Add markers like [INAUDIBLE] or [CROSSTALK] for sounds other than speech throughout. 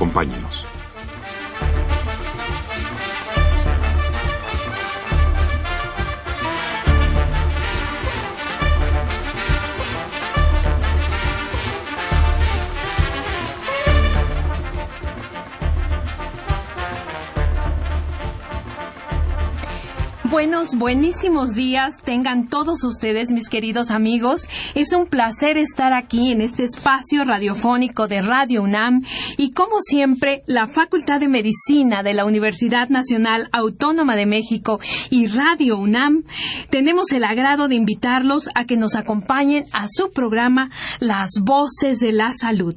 Acompáñenos. Buenísimos días tengan todos ustedes, mis queridos amigos. Es un placer estar aquí en este espacio radiofónico de Radio UNAM y como siempre, la Facultad de Medicina de la Universidad Nacional Autónoma de México y Radio UNAM tenemos el agrado de invitarlos a que nos acompañen a su programa Las Voces de la Salud.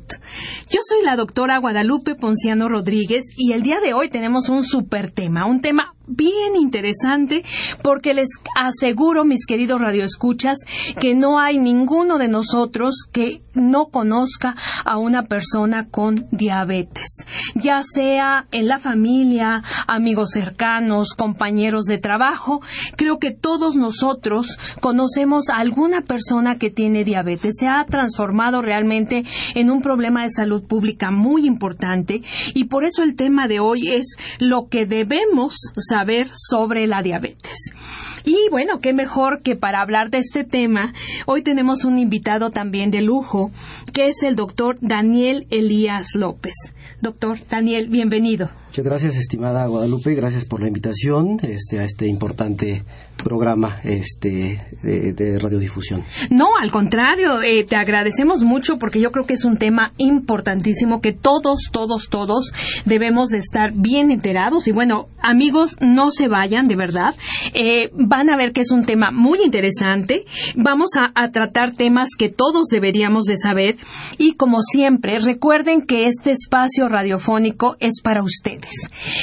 Yo soy la doctora Guadalupe Ponciano Rodríguez y el día de hoy tenemos un super tema, un tema bien interesante porque les aseguro, mis queridos radioescuchas, que no hay ninguno de nosotros que no conozca a una persona con diabetes, ya sea en la familia, amigos cercanos, compañeros de trabajo. Creo que todos nosotros conocemos a alguna persona que tiene diabetes. Se ha transformado realmente en un problema de salud pública muy importante y por eso el tema de hoy es lo que debemos saber sobre la diabetes. Y bueno, qué mejor que para hablar de este tema, hoy tenemos un invitado también de lujo, que es el doctor Daniel Elías López. Doctor Daniel, bienvenido. Muchas gracias, estimada Guadalupe, gracias por la invitación este, a este importante programa este, de, radiodifusión. No, al contrario, eh, te agradecemos mucho porque yo creo que es un tema importantísimo que todos, todos, todos debemos de estar bien enterados. Y bueno, amigos, no se vayan, de verdad. Eh, van a ver que es un tema muy interesante. Vamos a, tratar temas que todos deberíamos de saber. Y como siempre, recuerden que este espacio radiofónico es para ustedes.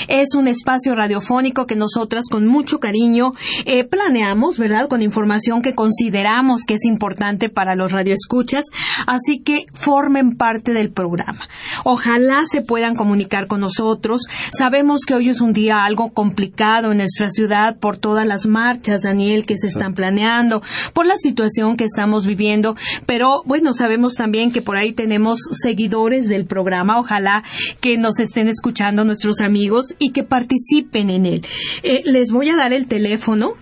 Es un espacio radiofónico que nosotras con mucho cariño eh, planeamos, ¿verdad? Con información que consideramos que es importante para los radioescuchas, así que formen parte del programa. Ojalá se puedan comunicar con nosotros. Sabemos que hoy es un día algo complicado en nuestra ciudad por todas las marchas, Daniel, que se están planeando, por la situación que estamos viviendo, pero bueno, sabemos también que por ahí tenemos seguidores del programa. Ojalá que nos estén escuchando nuestros amigos y que participen en él. Eh, les voy a dar el teléfono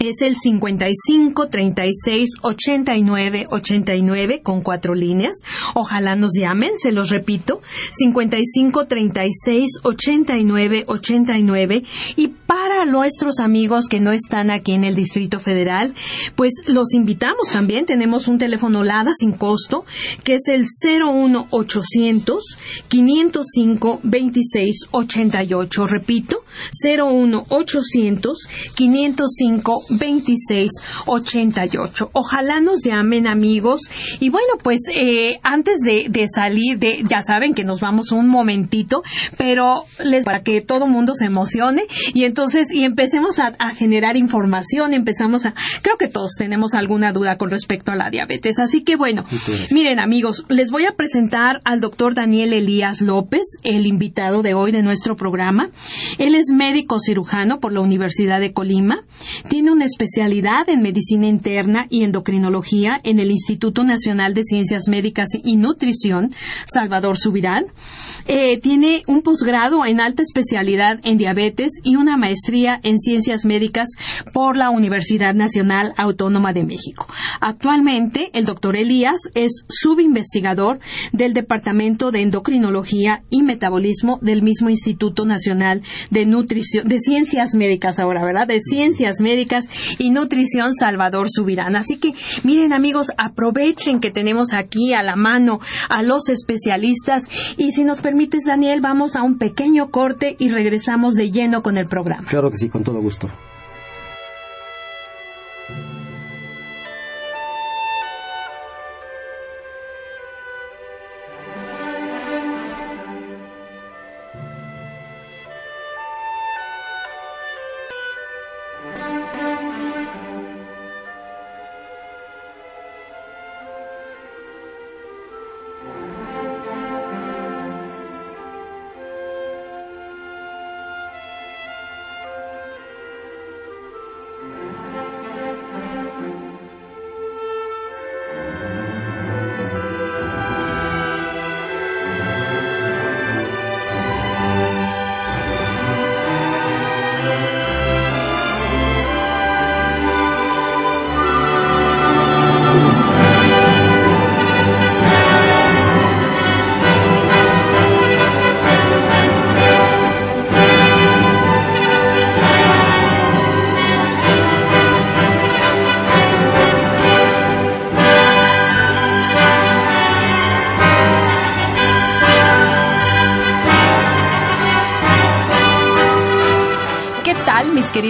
es el 55 36 89 89 con cuatro líneas. Ojalá nos llamen, se los repito, 55 36 89 89 y para nuestros amigos que no están aquí en el Distrito Federal, pues los invitamos también, tenemos un teléfono LADA sin costo, que es el 01 800 505 26 88, repito, 01 800 505 2688. Ojalá nos llamen amigos. Y bueno, pues eh, antes de, de, salir, de, ya saben que nos vamos un momentito, pero les para que todo mundo se emocione y entonces y empecemos a, a, generar información, empezamos a, creo que todos tenemos alguna duda con respecto a la diabetes. Así que bueno, miren amigos, les voy a presentar al doctor Daniel Elías López, el invitado de hoy de nuestro programa. Él es médico cirujano por la Universidad de Colima, tiene una especialidad en medicina interna y endocrinología en el Instituto Nacional de Ciencias Médicas y Nutrición, Salvador Subirán. Eh, tiene un posgrado en alta especialidad en diabetes y una maestría en ciencias médicas por la Universidad Nacional Autónoma de México. Actualmente, el doctor Elías es subinvestigador del Departamento de Endocrinología y Metabolismo del mismo Instituto Nacional de Nutrición, de Ciencias Médicas ahora, ¿verdad? De Ciencias Médicas y Nutrición Salvador Subirán. Así que, miren amigos, aprovechen que tenemos aquí a la mano a los especialistas y si nos permites, Daniel, vamos a un pequeño corte y regresamos de lleno con el programa. Claro que sí, con todo gusto.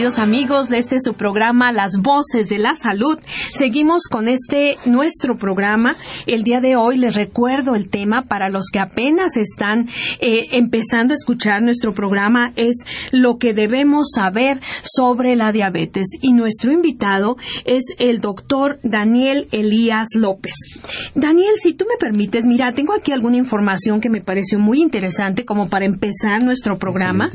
Queridos amigos de este su programa Las Voces de la Salud. Seguimos con este nuestro programa. El día de hoy les recuerdo el tema para los que apenas están eh, empezando a escuchar nuestro programa es lo que debemos saber sobre la diabetes. Y nuestro invitado es el doctor Daniel Elías López. Daniel, si tú me permites, mira, tengo aquí alguna información que me pareció muy interesante como para empezar nuestro programa.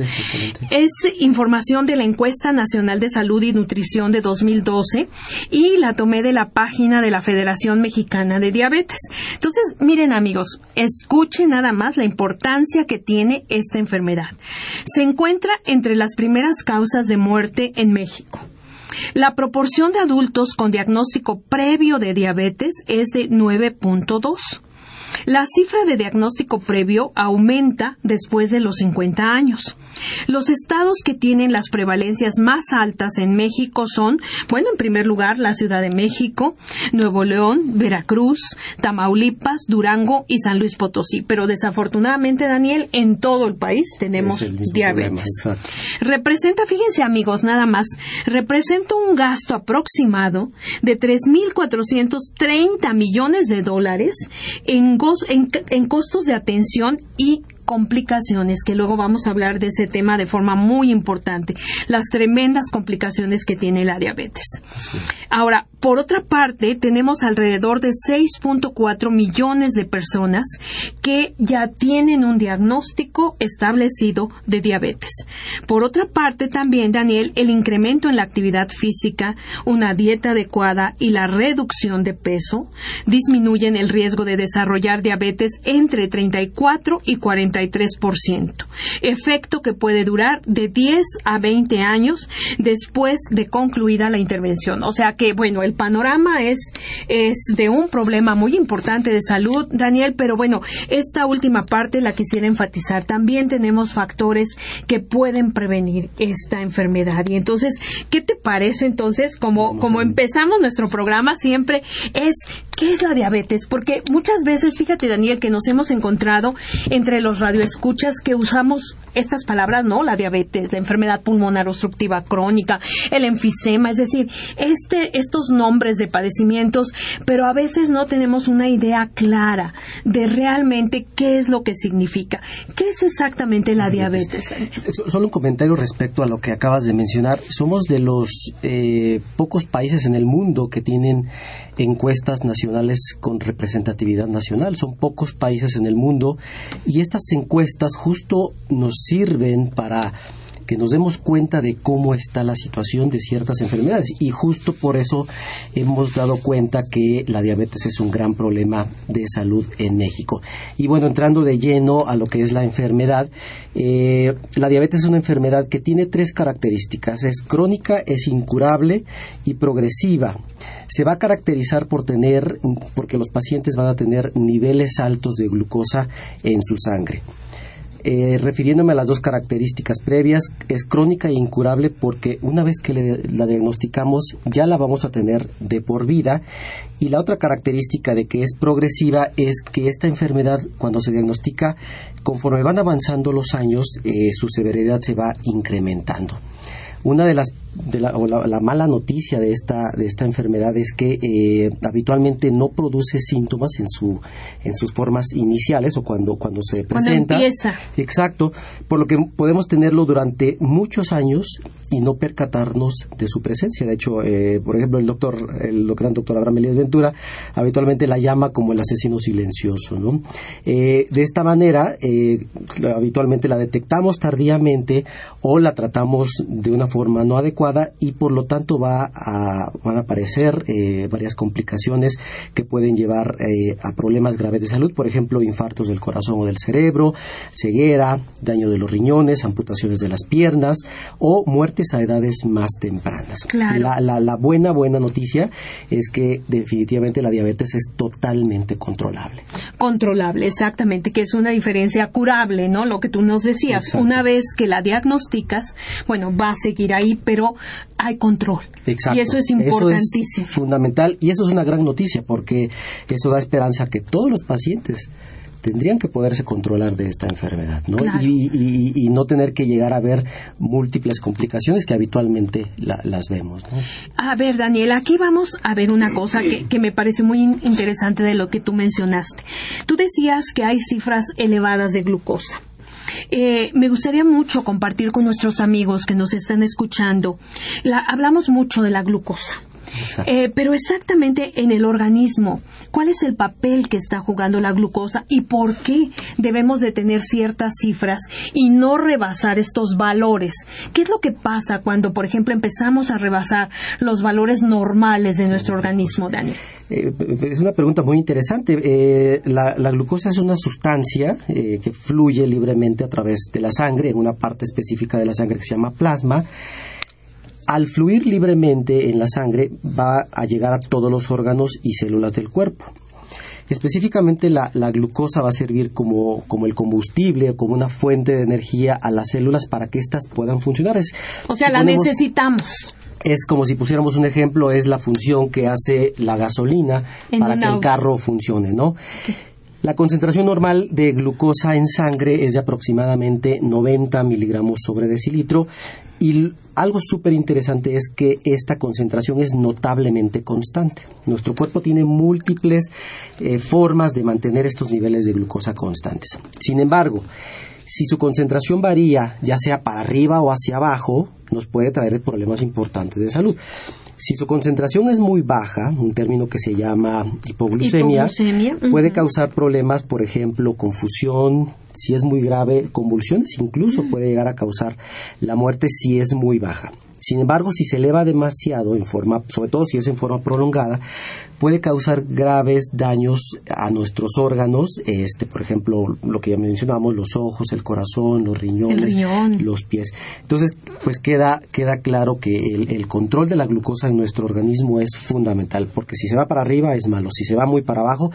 Es información de la encuesta nacional de salud y nutrición de 2012 y la tomé de la página de la Federación Mexicana de Diabetes. Entonces, miren amigos, escuchen nada más la importancia que tiene esta enfermedad. Se encuentra entre las primeras causas de muerte en México. La proporción de adultos con diagnóstico previo de diabetes es de 9.2. La cifra de diagnóstico previo aumenta después de los 50 años. Los estados que tienen las prevalencias más altas en México son, bueno, en primer lugar, la Ciudad de México, Nuevo León, Veracruz, Tamaulipas, Durango y San Luis Potosí. Pero desafortunadamente, Daniel, en todo el país tenemos diabetes. representa, fíjense amigos, nada más, representa un gasto aproximado de 3.430 millones de dólares en, en costos de atención y complicaciones, que luego vamos a hablar de ese tema de forma muy importante, las tremendas complicaciones que tiene la diabetes. Ahora, por otra parte, tenemos alrededor de 6.4 millones de personas que ya tienen un diagnóstico establecido de diabetes. Por otra parte, también, Daniel, el incremento en la actividad física, una dieta adecuada y la reducción de peso disminuyen el riesgo de desarrollar diabetes entre 34 y 43%, efecto que puede durar de 10 a 20 años después de concluida la intervención. O sea que, bueno, el panorama es, es de un problema muy importante de salud, Daniel, pero bueno, esta última parte la quisiera enfatizar. También tenemos factores que pueden prevenir esta enfermedad. Y entonces, ¿qué te parece entonces? Como, como empezamos nuestro programa siempre, es ¿qué es la diabetes? Porque muchas veces, fíjate, Daniel, que nos hemos encontrado entre los radioescuchas que usamos estas palabras, ¿no? La diabetes, la enfermedad pulmonar obstructiva crónica, el enfisema, es decir, este, estos nombres de padecimientos, pero a veces no tenemos una idea clara de realmente qué es lo que significa. ¿Qué es exactamente la diabetes? Solo un comentario respecto a lo que acabas de mencionar. Somos de los eh, pocos países en el mundo que tienen encuestas nacionales con representatividad nacional. Son pocos países en el mundo y estas encuestas justo nos sirven para que nos demos cuenta de cómo está la situación de ciertas enfermedades. Y justo por eso hemos dado cuenta que la diabetes es un gran problema de salud en México. Y bueno, entrando de lleno a lo que es la enfermedad, eh, la diabetes es una enfermedad que tiene tres características. Es crónica, es incurable y progresiva. Se va a caracterizar por tener, porque los pacientes van a tener niveles altos de glucosa en su sangre. Eh, refiriéndome a las dos características previas, es crónica e incurable porque una vez que la diagnosticamos ya la vamos a tener de por vida y la otra característica de que es progresiva es que esta enfermedad cuando se diagnostica conforme van avanzando los años eh, su severidad se va incrementando. Una de las de la, o la, mala noticia de esta de esta enfermedad es que eh, habitualmente no produce síntomas en su en sus formas iniciales o cuando cuando se presenta empieza. exacto por lo que podemos tenerlo durante muchos años y no percatarnos de su presencia de hecho eh, por ejemplo el doctor el gran doctor Abraham Elías Ventura habitualmente la llama como el asesino silencioso ¿no? Eh, de esta manera habitualmente la detectamos tardíamente o la tratamos de una forma no adecuada y por lo tanto va a, van a aparecer eh, varias complicaciones que pueden llevar eh, a problemas graves de salud, por ejemplo, infartos del corazón o del cerebro, ceguera, daño de los riñones, amputaciones de las piernas o muertes a edades más tempranas. La, la, buena, buena noticia es que definitivamente la diabetes es totalmente controlable. Controlable, exactamente, que es una diferencia curable, ¿no? Lo que tú nos decías. Una vez que la diagnosticas, bueno, va a seguir ahí, pero hay control. Exacto. Y eso es importantísimo. fundamental y eso es una gran noticia porque eso da esperanza a que todos los pacientes tendrían que poderse controlar de esta enfermedad, ¿no? Y, no tener que llegar a ver múltiples complicaciones que habitualmente las vemos, ¿no? A ver, Daniel, aquí vamos a ver una cosa que, que me parece muy interesante de lo que tú mencionaste. Tú decías que hay cifras elevadas de glucosa. Eh, me gustaría mucho compartir con nuestros amigos que nos están escuchando. hablamos mucho de la glucosa. Eh, pero exactamente en el organismo, ¿cuál es el papel que está jugando la glucosa y por qué debemos de tener ciertas cifras y no rebasar estos valores? ¿Qué es lo que pasa cuando, por ejemplo, empezamos a rebasar los valores normales de nuestro organismo, Daniel? Eh, es una pregunta muy interesante. Eh, la, la, glucosa es una sustancia que fluye libremente a través de la sangre, en una parte específica de la sangre que se llama plasma al fluir libremente en la sangre va a llegar a todos los órganos y células del cuerpo. Específicamente la, glucosa va a servir como, el combustible, como una fuente de energía a las células para que éstas puedan funcionar. o sea, la necesitamos. Es como si pusiéramos un ejemplo, es la función que hace la gasolina para que el carro funcione, ¿no? La concentración normal de glucosa en sangre es de aproximadamente 90 miligramos sobre decilitro y algo súper interesante es que esta concentración es notablemente constante. Nuestro cuerpo tiene múltiples eh, formas de mantener estos niveles de glucosa constantes. Sin embargo, si su concentración varía, ya sea para arriba o hacia abajo, nos puede traer problemas importantes de salud. Si su concentración es muy baja, un término que se llama hipoglucemia, puede causar problemas, por ejemplo, confusión, si es muy grave, convulsiones, incluso puede llegar a causar la muerte si es muy baja. Sin embargo, si se eleva demasiado en forma, sobre todo si es en forma prolongada, puede causar graves daños a nuestros órganos, este, por ejemplo, lo que ya mencionamos, los ojos, el corazón, los riñones, los pies. Entonces, pues queda, queda claro que el, control de la glucosa en nuestro organismo es fundamental, porque si se va para arriba es malo, si se va muy para abajo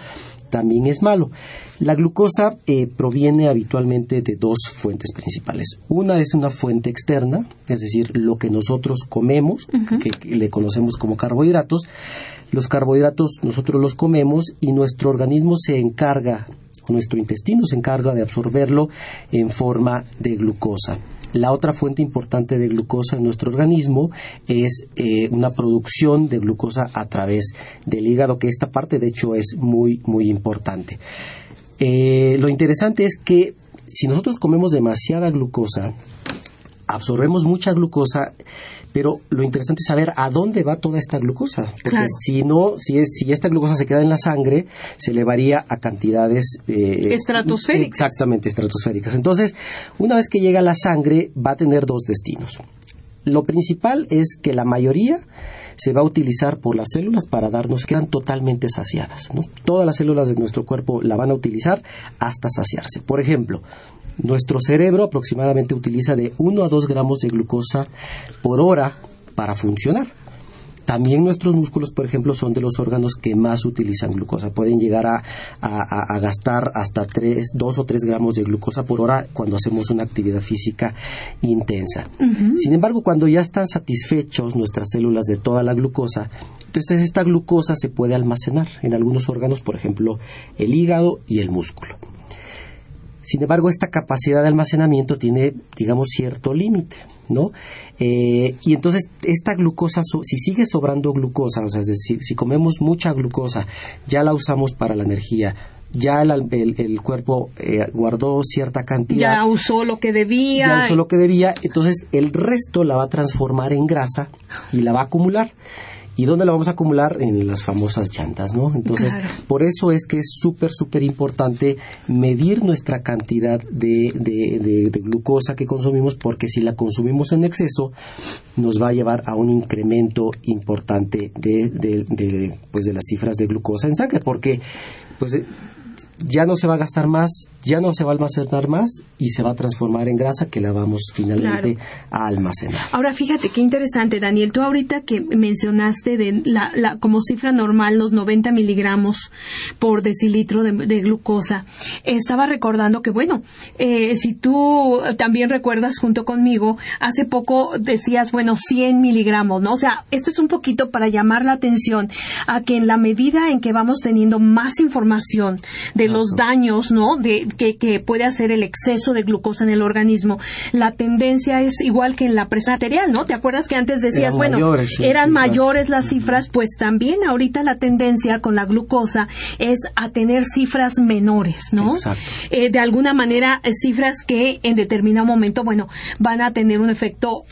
también es malo. La glucosa eh, proviene habitualmente de dos fuentes principales. Una es una fuente externa, es decir, lo que nosotros comemos, que, le conocemos como carbohidratos. Los carbohidratos nosotros los comemos y nuestro organismo se encarga, nuestro intestino se encarga de absorberlo en forma de glucosa. La otra fuente importante de glucosa en nuestro organismo es eh, una producción de glucosa a través del hígado, que esta parte de hecho es muy, muy importante. Eh, lo interesante es que si nosotros comemos demasiada glucosa, absorbemos mucha glucosa, pero lo interesante es saber a dónde va toda esta glucosa. Porque si no, si, es, si esta glucosa se queda en la sangre, se elevaría a cantidades... Eh, estratosféricas. Exactamente, estratosféricas. Entonces, una vez que llega a la sangre, va a tener dos destinos. Lo principal es que la mayoría se va a utilizar por las células para darnos, quedan totalmente saciadas. Todas las células de nuestro cuerpo la van a utilizar hasta saciarse. Por ejemplo, nuestro cerebro aproximadamente utiliza de 1 a 2 gramos de glucosa por hora para funcionar. También nuestros músculos, por ejemplo, son de los órganos que más utilizan glucosa. Pueden llegar a, gastar hasta 3, 2 o 3 gramos de glucosa por hora cuando hacemos una actividad física intensa. Sin embargo, cuando ya están satisfechos nuestras células de toda la glucosa, entonces esta glucosa se puede almacenar en algunos órganos, por ejemplo, el hígado y el músculo. Sin embargo, esta capacidad de almacenamiento tiene, digamos, cierto límite, ¿no? Eh, y entonces, esta glucosa, si sigue sobrando glucosa, o sea, es decir, si comemos mucha glucosa, ya la usamos para la energía, ya el, cuerpo eh, guardó cierta cantidad. Ya usó lo que debía. Ya usó lo que debía, entonces el resto la va a transformar en grasa y la va a acumular. ¿Y dónde la vamos a acumular? En las famosas llantas, ¿no? Entonces, por eso es que es súper, súper importante medir nuestra cantidad de, de, glucosa que consumimos, porque si la consumimos en exceso, nos va a llevar a un incremento importante de, de, pues de las cifras de glucosa en sangre, porque pues ya no se va a gastar más, ya no se va a almacenar más y se va a transformar en grasa que la vamos finalmente a almacenar. Ahora fíjate qué interesante, Daniel. Tú ahorita que mencionaste de la, como cifra normal los 90 miligramos por decilitro de, glucosa, estaba recordando que bueno, eh, si tú también recuerdas junto conmigo, hace poco decías bueno 100 miligramos, ¿no? O sea, esto es un poquito para llamar la atención a que en la medida en que vamos teniendo más información de de los daños, ¿no? De que, que, puede hacer el exceso de glucosa en el organismo, la tendencia es igual que en la presión arterial, ¿no? ¿Te acuerdas que antes decías, bueno, eran mayores las cifras, pues también ahorita la tendencia con la glucosa es a tener cifras menores, ¿no? Eh, de alguna manera, eh, cifras que en determinado momento, bueno, van a tener un efecto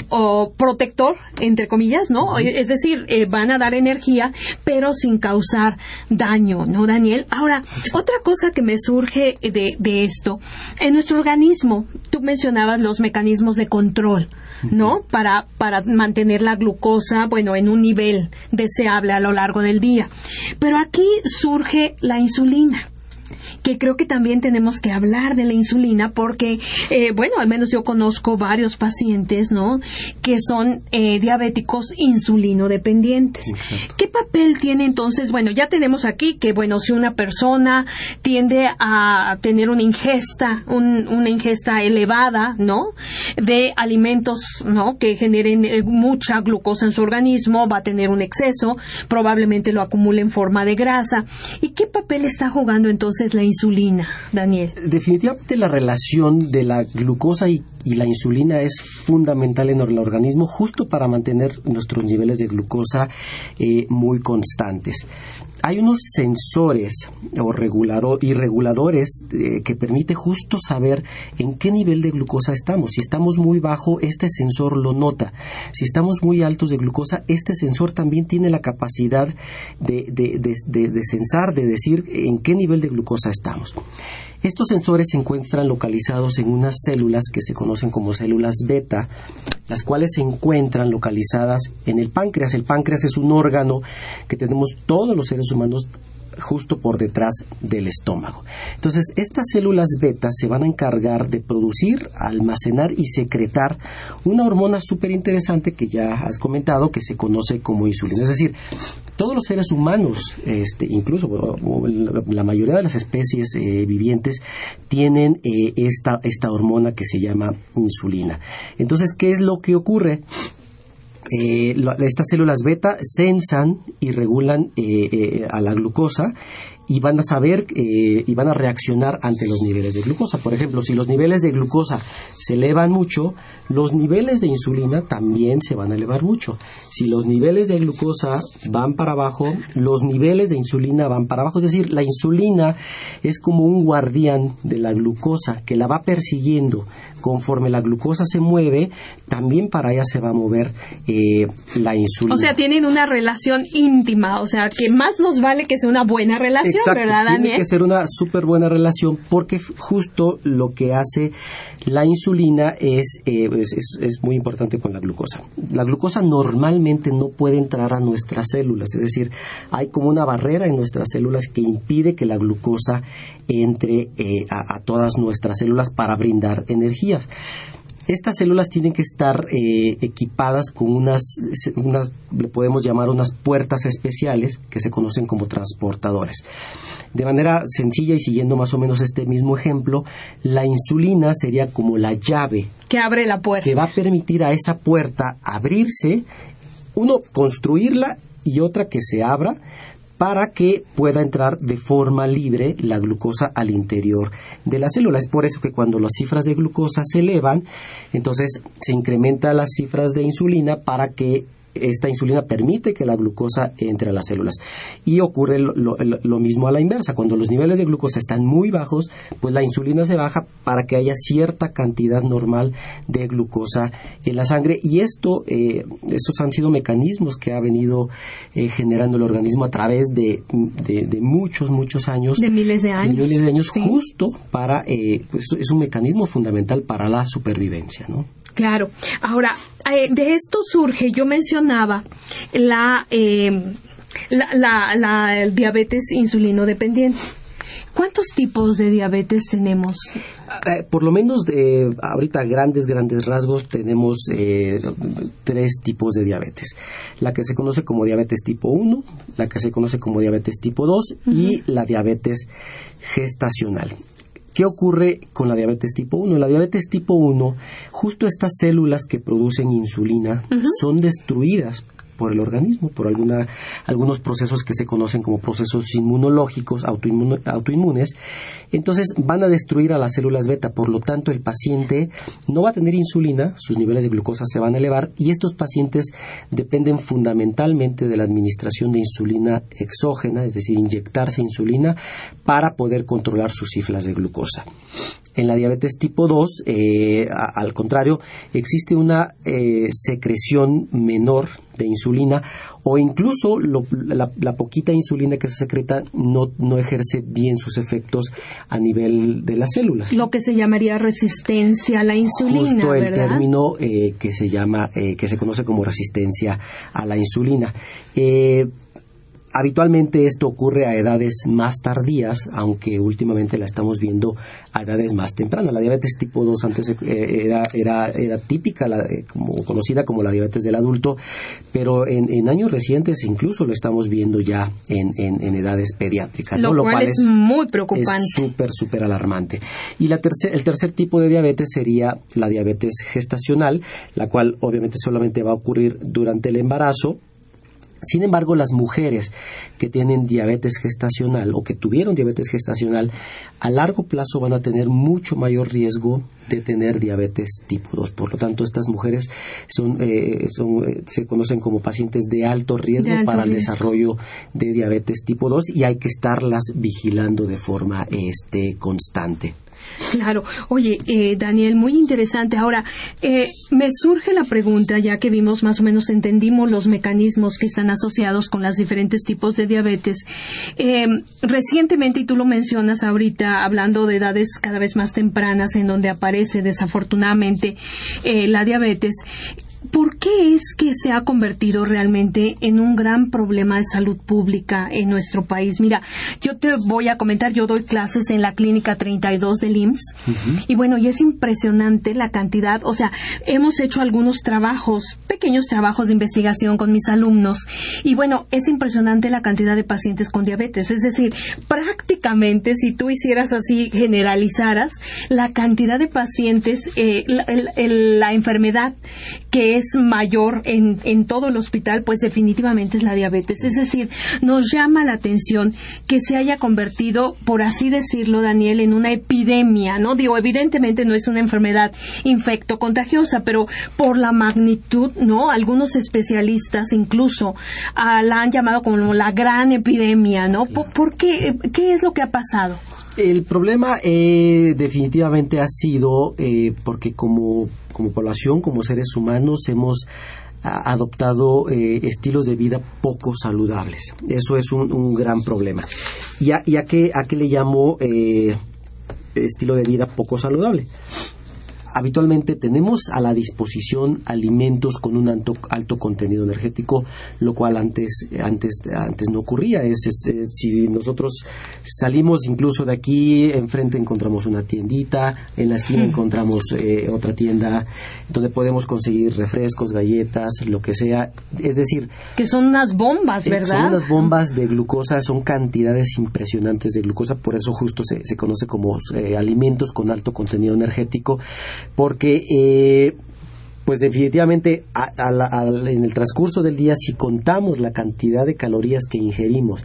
protector, entre comillas, ¿no? Es decir, eh, van a dar energía, pero sin causar daño, ¿no, Daniel? Ahora, otra cosa que me surge de, de esto, en nuestro organismo, tú mencionabas los mecanismos de control. ¿no? Para, para mantener la glucosa, bueno, en un nivel deseable a lo largo del día. Pero aquí surge la insulina que creo que también tenemos que hablar de la insulina porque, eh, bueno, al menos yo conozco varios pacientes, ¿no? Que son eh, diabéticos insulino dependientes. ¿Qué papel tiene entonces? Bueno, ya tenemos aquí que, bueno, si una persona tiende a tener una ingesta, una ingesta elevada, ¿no? De alimentos, ¿no? Que generen eh, mucha glucosa en su organismo, va a tener un exceso, probablemente lo acumule en forma de grasa. ¿Y qué papel está jugando entonces la insulina, Daniel? Definitivamente la relación de la glucosa y, la insulina es fundamental en el organismo justo para mantener nuestros niveles de glucosa eh, muy constantes hay unos sensores o y reguladores eh, que permite justo saber en qué nivel de glucosa estamos. Si estamos muy bajo, este sensor lo nota. Si estamos muy altos de glucosa, este sensor también tiene la capacidad de, de, de, de sensar, de decir en qué nivel de glucosa estamos. Estos sensores se encuentran localizados en unas células que se conocen como células beta, las cuales se encuentran localizadas en el páncreas. El páncreas es un órgano que tenemos todos los seres humanos justo por detrás del estómago. Entonces, estas células beta se van a encargar de producir, almacenar y secretar una hormona súper interesante que ya has comentado, que se conoce como insulina. Es decir, todos los seres humanos, este, incluso la mayoría de las especies eh, vivientes, tienen eh, esta, esta hormona que se llama insulina. Entonces, ¿qué es lo que ocurre? Eh, estas células beta sensan y regulan a la glucosa y van a saber eh, y van a reaccionar ante los niveles de glucosa. Por ejemplo, si los niveles de glucosa se elevan mucho, los niveles de insulina también se van a elevar mucho. Si los niveles de glucosa van para abajo, los niveles de insulina van para abajo. Es decir, la insulina es como un guardián de la glucosa que la va persiguiendo. Conforme la glucosa se mueve, también para ella se va a mover eh, la insulina. O sea, tienen una relación íntima, o sea, que más nos vale que sea una buena relación tiene que ser una súper buena relación porque justo lo que hace la insulina eh, es, es, muy importante con la glucosa. La glucosa normalmente no puede entrar a nuestras células, es decir, hay como una barrera en nuestras células que impide que la glucosa entre eh, a, todas nuestras células para brindar energías. Estas células tienen que estar eh, equipadas con unas, unas, le podemos llamar unas puertas especiales que se conocen como transportadores. De manera sencilla y siguiendo más o menos este mismo ejemplo, la insulina sería como la llave que abre la puerta. Que va a permitir a esa puerta abrirse, uno construirla y otra que se abra para que pueda entrar de forma libre la glucosa al interior de la célula. Es por eso que cuando las cifras de glucosa se elevan, entonces se incrementan las cifras de insulina para que esta insulina permite que la glucosa entre a las células. Y ocurre lo, mismo a la inversa. Cuando los niveles de glucosa están muy bajos, pues la insulina se baja para que haya cierta cantidad normal de glucosa en la sangre. Y esto, eh, esos han sido mecanismos que ha venido eh, generando el organismo a través de, muchos, muchos años. De miles de años. miles de años, justo para, eh, pues, es un mecanismo fundamental para la supervivencia, ¿no? Claro. Ahora, eh, de esto surge, yo mencionaba la, eh, la, la, diabetes insulino dependiente. ¿Cuántos tipos de diabetes tenemos? Eh, por lo menos de ahorita grandes, grandes rasgos tenemos tres tipos de diabetes. La que se conoce como diabetes tipo 1, la que se conoce como diabetes tipo 2 y la diabetes gestacional. ¿Qué ocurre con la diabetes tipo 1? La diabetes tipo 1, justo estas células que producen insulina son destruidas por el organismo, por alguna, algunos procesos que se conocen como procesos inmunológicos, autoinmunes. Entonces van a destruir a las células beta, por lo tanto el paciente no va a tener insulina, sus niveles de glucosa se van a elevar y estos pacientes dependen fundamentalmente de la administración de insulina exógena, es decir, inyectarse insulina para poder controlar sus cifras de glucosa. En la diabetes tipo 2, eh, al contrario, existe una eh, secreción menor de insulina o incluso la, poquita insulina que se secreta no, no ejerce bien sus efectos a nivel de las células. Lo que se llamaría resistencia a la insulina. Justo el término eh, que se llama, que se conoce como resistencia a la insulina. Habitualmente esto ocurre a edades más tardías, aunque últimamente la estamos viendo a edades más tempranas. La diabetes tipo 2 antes eh, era, era, era típica, la, eh, como, conocida como la diabetes del adulto, pero en, años recientes incluso lo estamos viendo ya en, en, edades pediátricas. Lo, cual, es, muy preocupante. Es súper, súper alarmante. Y la el tercer tipo de diabetes sería la diabetes gestacional, la cual obviamente solamente va a ocurrir durante el embarazo sin embargo, las mujeres que tienen diabetes gestacional o que tuvieron diabetes gestacional, a largo plazo van a tener mucho mayor riesgo de tener diabetes tipo 2. Por lo tanto, estas mujeres son, eh, son eh, se conocen como pacientes de alto riesgo para el desarrollo de diabetes tipo 2 y hay que estarlas vigilando de forma este, constante. Claro. Oye, eh, Daniel, muy interesante. Ahora, eh, me surge la pregunta, ya que vimos más o menos, entendimos los mecanismos que están asociados con los diferentes tipos de diabetes. Eh, recientemente, y tú lo mencionas ahorita, hablando de edades cada vez más tempranas en donde aparece desafortunadamente la diabetes, ¿Por qué es que se ha convertido realmente en un gran problema de salud pública en nuestro país? Mira, yo te voy a comentar, yo doy clases en la clínica 32 del IMSS y bueno, y es impresionante la cantidad, o sea, hemos hecho algunos trabajos, pequeños trabajos de investigación con mis alumnos y bueno, es impresionante la cantidad de pacientes con diabetes, es decir, prácticamente si tú hicieras así, generalizaras la cantidad de pacientes, eh, la enfermedad que es mayor en, en todo el hospital, pues definitivamente es la diabetes. Es decir, nos llama la atención que se haya convertido, por así decirlo, Daniel, en una epidemia, ¿no? Digo, evidentemente no es una enfermedad infecto-contagiosa, pero por la magnitud, ¿no? Algunos especialistas incluso ah, la han llamado como la gran epidemia, ¿no? ¿Por, qué? ¿Qué es lo que ha pasado? El problema eh, definitivamente ha sido eh, porque como como población, como seres humanos, hemos adoptado eh, estilos de vida poco saludables. Eso es un, gran problema. ¿Y a, qué, a qué le llamo eh, estilo de vida poco saludable? Habitualmente tenemos a la disposición alimentos con un alto, alto contenido energético, lo cual antes, antes, antes no ocurría. Es, si nosotros salimos incluso de aquí, enfrente encontramos una tiendita, en la esquina encontramos eh, otra tienda donde podemos conseguir refrescos, galletas, lo que sea. Es decir... Que son unas bombas, ¿verdad? son unas bombas de glucosa, son cantidades impresionantes de glucosa, por eso justo se, se conoce como eh, alimentos con alto contenido energético porque eh, pues definitivamente en el transcurso del día si contamos la cantidad de calorías que ingerimos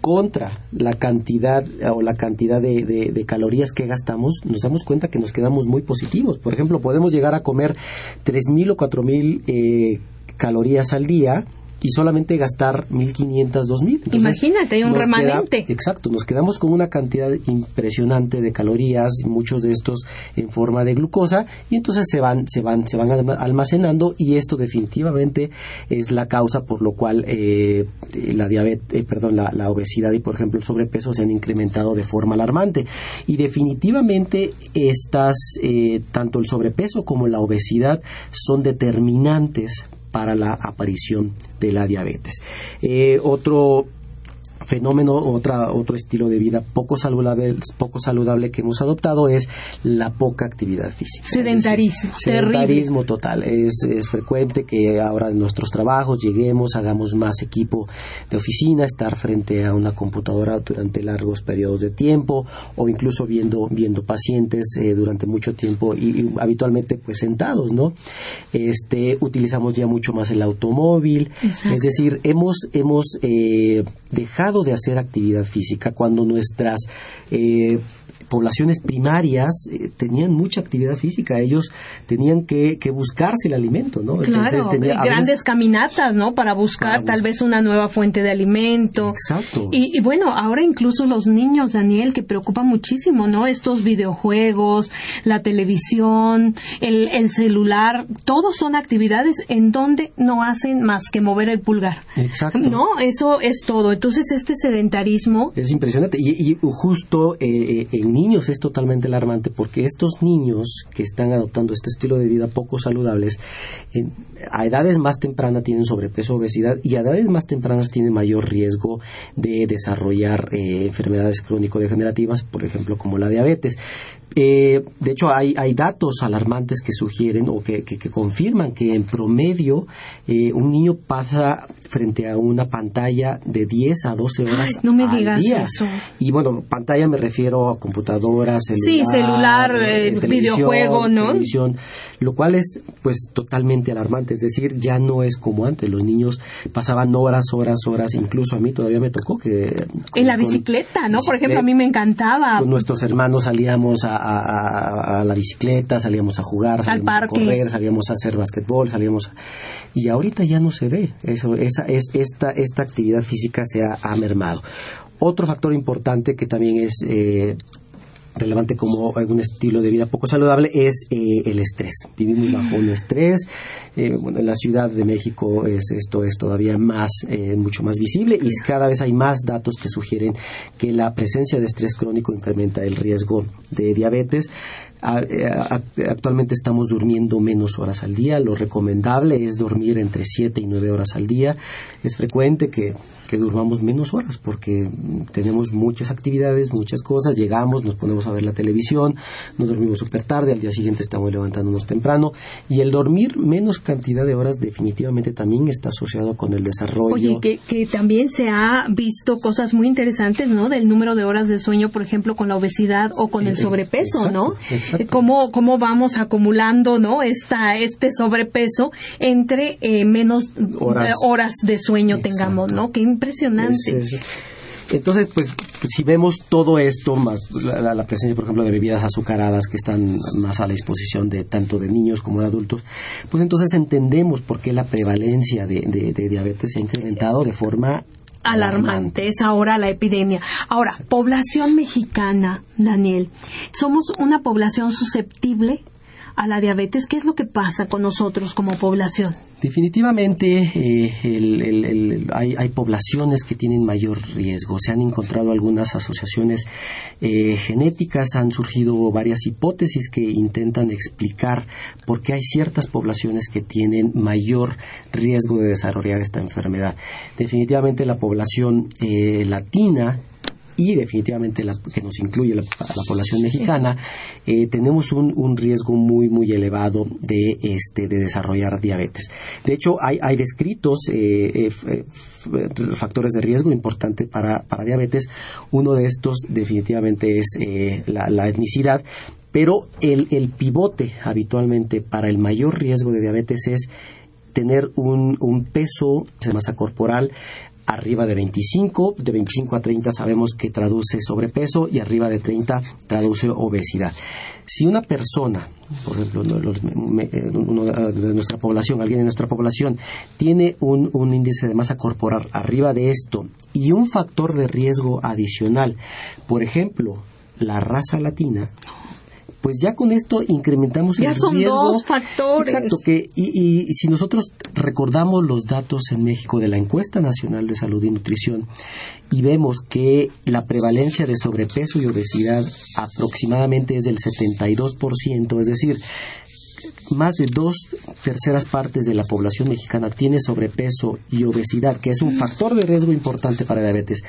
contra la cantidad o la cantidad de, calorías que gastamos, nos damos cuenta que nos quedamos muy positivos. Por ejemplo, podemos llegar a comer 3.000 o 4.000 eh, calorías al día y solamente gastar 1.500, 2.000. Imagínate, hay un remanente. exacto, nos quedamos con una cantidad impresionante de calorías, muchos de estos en forma de glucosa, y entonces se van, se van, se van almacenando y esto definitivamente es la causa por lo cual eh, la diabetes, eh, perdón, la, obesidad y por ejemplo el sobrepeso se han incrementado de forma alarmante. Y definitivamente estas, eh, tanto el sobrepeso como la obesidad son determinantes para la aparición de la diabetes. Eh, otro fenómeno, otra, otro estilo de vida poco saludable, poco saludable que hemos adoptado es la poca actividad física. Sedentarismo, sedentarismo total. Es, es frecuente que ahora en nuestros trabajos lleguemos, hagamos más equipo de oficina, estar frente a una computadora durante largos periodos de tiempo o incluso viendo, viendo pacientes eh, durante mucho tiempo y, habitualmente pues sentados, ¿no? Este, utilizamos ya mucho más el automóvil, es decir, hemos, hemos eh, dejado de hacer actividad física cuando nuestras eh, poblaciones primarias eh, tenían mucha actividad física, ellos tenían que, buscarse el alimento, ¿no? Claro, grandes caminatas, ¿no? Para buscar tal vez una nueva fuente de alimento. Exacto. Y, bueno, ahora incluso los niños, Daniel, que preocupa muchísimo, ¿no? Estos videojuegos, la televisión, el, el celular, todos son actividades en donde no hacen más que mover el pulgar. Exacto. ¿No? Eso es todo. Entonces, este sedentarismo... Es impresionante. Y, y justo eh, eh en niños es totalmente alarmante porque estos niños que están adoptando este estilo de vida poco saludables, a edades más tempranas tienen sobrepeso, obesidad y a edades más tempranas tienen mayor riesgo de desarrollar eh, enfermedades crónico-degenerativas, por ejemplo, como la diabetes. Eh, de hecho, hay, hay, datos alarmantes que sugieren o que, confirman que en promedio eh, un niño pasa frente a una pantalla de 10 a 12 horas no me al digas día. Eso. Y bueno, pantalla me refiero a computadoras, celular, sí, celular, eh, videojuego, ¿no? Televisión, lo cual es pues totalmente alarmante, es decir, ya no es como antes, los niños pasaban horas, horas, horas, incluso a mí todavía me tocó que... en la bicicleta, ¿no? Por ejemplo, a mí me encantaba. Con nuestros hermanos salíamos a, a, la bicicleta, salíamos a jugar, salíamos a correr, salíamos a hacer basquetbol, salíamos... Y ahorita ya no se ve, eso, esa, es, esta, esta actividad física se ha, mermado. Otro factor importante que también es eh, relevante como un estilo de vida poco saludable es eh, el estrés. Vivimos bajo un estrés. Eh, bueno, en la Ciudad de México es, esto es todavía más, eh, mucho más visible y cada vez hay más datos que sugieren que la presencia de estrés crónico incrementa el riesgo de diabetes. Actualmente estamos durmiendo menos horas al día. Lo recomendable es dormir entre 7 y 9 horas al día. Es frecuente que que durmamos menos horas porque tenemos muchas actividades, muchas cosas, llegamos, nos ponemos a ver la televisión, nos dormimos súper tarde, al día siguiente estamos levantándonos temprano y el dormir menos cantidad de horas definitivamente también está asociado con el desarrollo. Oye, que, que también se ha visto cosas muy interesantes, ¿no? Del número de horas de sueño, por ejemplo, con la obesidad o con el eh, sobrepeso, ¿no? Cómo, cómo vamos acumulando, ¿no? Esta, este sobrepeso entre eh, menos horas, de sueño tengamos, ¿no? Que impresionante. Entonces, pues, si vemos todo esto, más la, presencia, por ejemplo, de bebidas azucaradas que están más a la disposición de tanto de niños como de adultos, pues entonces entendemos por qué la prevalencia de, diabetes se ha incrementado de forma alarmante. Es ahora la epidemia. Ahora, población mexicana, Daniel, ¿somos una población susceptible a la diabetes? ¿Qué es lo que pasa con nosotros como población? Definitivamente eh, hay, poblaciones que tienen mayor riesgo. Se han encontrado algunas asociaciones eh, genéticas, han surgido varias hipótesis que intentan explicar por qué hay ciertas poblaciones que tienen mayor riesgo de desarrollar esta enfermedad. Definitivamente la población eh, latina y definitivamente la, que nos incluye la, la población mexicana, eh, tenemos un, un, riesgo muy, muy elevado de, este, de desarrollar diabetes. De hecho, hay, hay descritos eh, eh, factores de riesgo importantes para, para diabetes. Uno de estos definitivamente es la, la etnicidad, pero el, el pivote habitualmente para el mayor riesgo de diabetes es tener un, un peso de masa corporal arriba de 25, de 25 a 30 sabemos que traduce sobrepeso y arriba de 30 traduce obesidad. Si una persona, por ejemplo, uno de nuestra población, alguien de nuestra población, tiene un índice de masa corporal arriba de esto y un factor de riesgo adicional, por ejemplo, la raza latina, pues ya con esto incrementamos ya el son dos factores. Exacto, que, y, y, si nosotros recordamos los datos en México de la encuesta nacional de salud y nutrición y vemos que la prevalencia de sobrepeso y obesidad aproximadamente es del 72%, es decir, más de dos terceras partes de la población mexicana tiene sobrepeso y obesidad, que es un factor de riesgo importante para diabetes,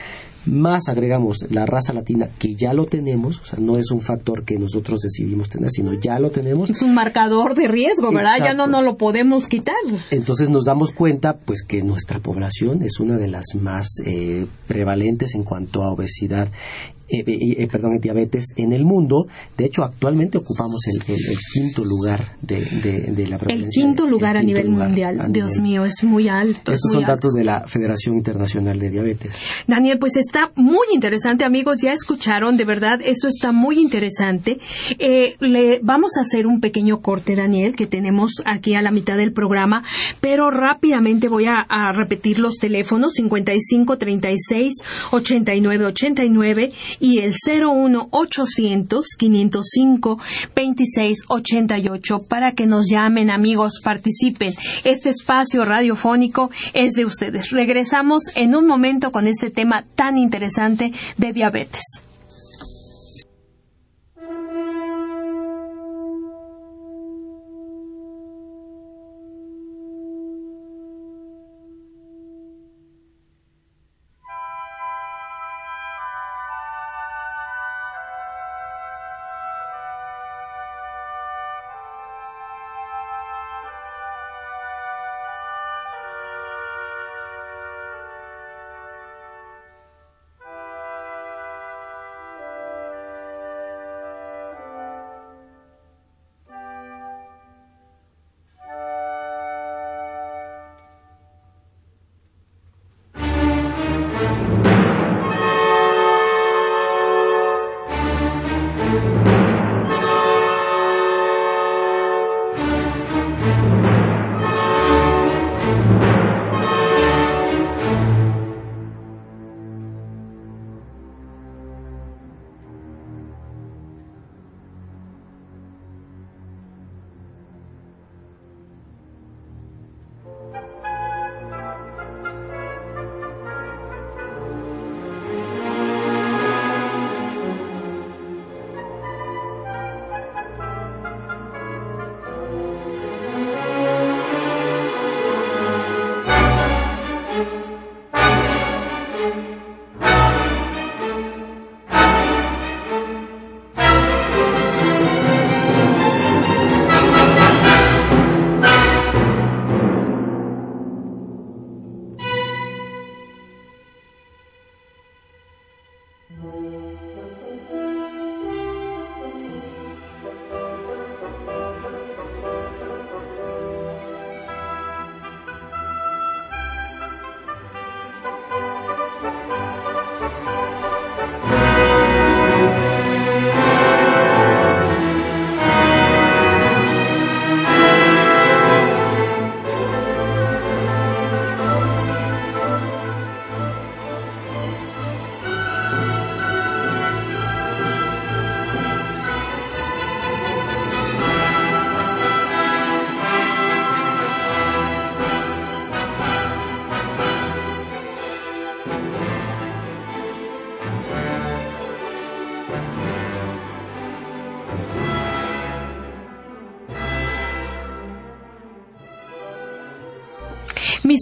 más agregamos la raza latina, que ya lo tenemos, o sea, no es un factor que nosotros decidimos tener, sino ya lo tenemos. Es un marcador de riesgo, ¿verdad? Ya no, no lo podemos quitar. Entonces nos damos cuenta, pues, que nuestra población es una de las más eh, prevalentes en cuanto a obesidad eh, eh, perdón, diabetes en el mundo. De hecho, actualmente ocupamos el, quinto lugar de, la prevalencia. El quinto lugar a nivel mundial. Dios mío, es muy alto. Estos son datos de la Federación Internacional de Diabetes. Daniel, pues está muy interesante, amigos. Ya escucharon, de verdad, eso está muy interesante. Eh, le vamos a hacer un pequeño corte, Daniel, que tenemos aquí a la mitad del programa, pero rápidamente voy a, a repetir los teléfonos 55 36 89 89 y el 01800 505 2688 para que nos llamen amigos, participen. Este espacio radiofónico es de ustedes. Regresamos en un momento con este tema tan interesante de diabetes.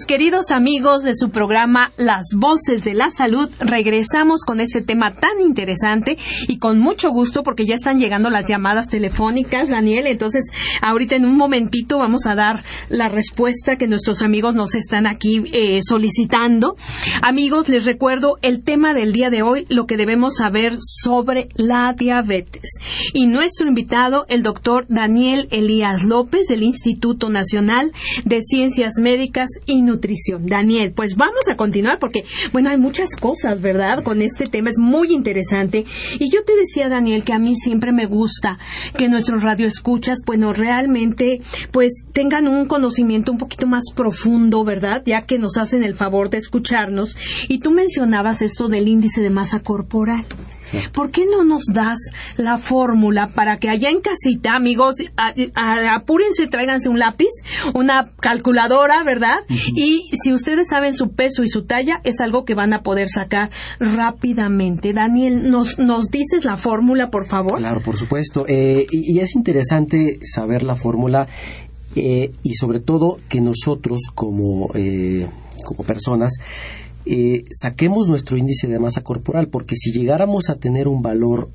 Queridos amigos de su programa Las Voces de la Salud, regresamos con este tema tan interesante y con mucho gusto porque ya están llegando las llamadas telefónicas, Daniel. Entonces, ahorita en un momentito vamos a dar la respuesta que nuestros amigos nos están aquí eh, solicitando. Amigos, les recuerdo el tema del día de hoy, lo que debemos saber sobre la diabetes. Y nuestro invitado, el doctor Daniel Elías López del Instituto Nacional de Ciencias Médicas y nutrición. Daniel, pues vamos a continuar porque, bueno, hay muchas cosas, ¿verdad? Con este tema es muy interesante. Y yo te decía, Daniel, que a mí siempre me gusta que nuestros radioescuchas, bueno, realmente, pues tengan un conocimiento un poquito más profundo, ¿verdad? Ya que nos hacen el favor de escucharnos. Y tú mencionabas esto del índice de masa corporal. ¿Por qué no nos das la fórmula para que allá en casita, amigos, apúrense, tráiganse un lápiz, una calculadora, ¿verdad? Y si ustedes saben su peso y su talla, es algo que van a poder sacar rápidamente. Daniel, ¿nos, nos dices la fórmula, por favor? Claro, por supuesto. Eh, y, es interesante saber la fórmula eh, y sobre todo que nosotros como, eh, como personas saquemos nuestro índice de masa corporal, porque si llegáramos a tener un valor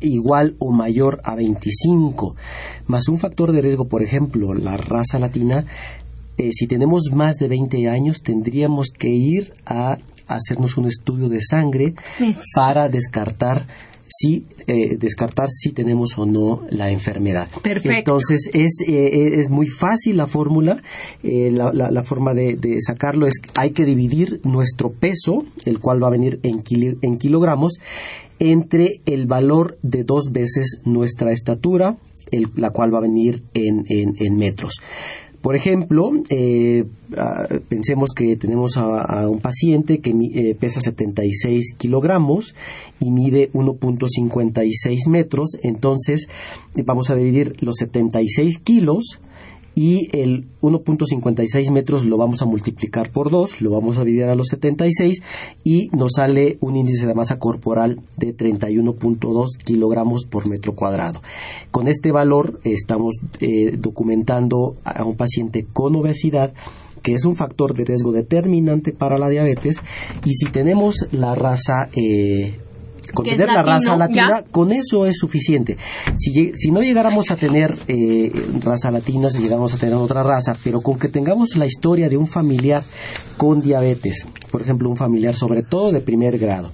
igual o mayor a 25, más un factor de riesgo, por ejemplo, la raza latina, si tenemos más de 20 años, tendríamos que ir a hacernos un estudio de sangre para descartar si eh, descartar si tenemos o no la enfermedad. Perfecto. Entonces es, eh, es muy fácil la fórmula, eh, la, la, forma de, de, sacarlo es hay que dividir nuestro peso, el cual va a venir en, en kilogramos, entre el valor de dos veces nuestra estatura, el, la cual va a venir en, en, en metros. Por ejemplo, eh, pensemos que tenemos a, un paciente que eh, pesa 76 kilogramos y mide 1.56 metros, entonces vamos a dividir los 76 kilos y el 1.56 metros lo vamos a multiplicar por 2, lo vamos a dividir a los 76 y nos sale un índice de masa corporal de 31.2 kilogramos por metro cuadrado. Con este valor estamos eh, documentando a un paciente con obesidad que es un factor de riesgo determinante para la diabetes y si tenemos la raza eh, con tener la raza latina, con eso es suficiente. Si, si no llegáramos a tener eh, raza latina, si llegáramos a tener otra raza, pero con que tengamos la historia de un familiar con diabetes, por ejemplo, un familiar sobre todo de primer grado,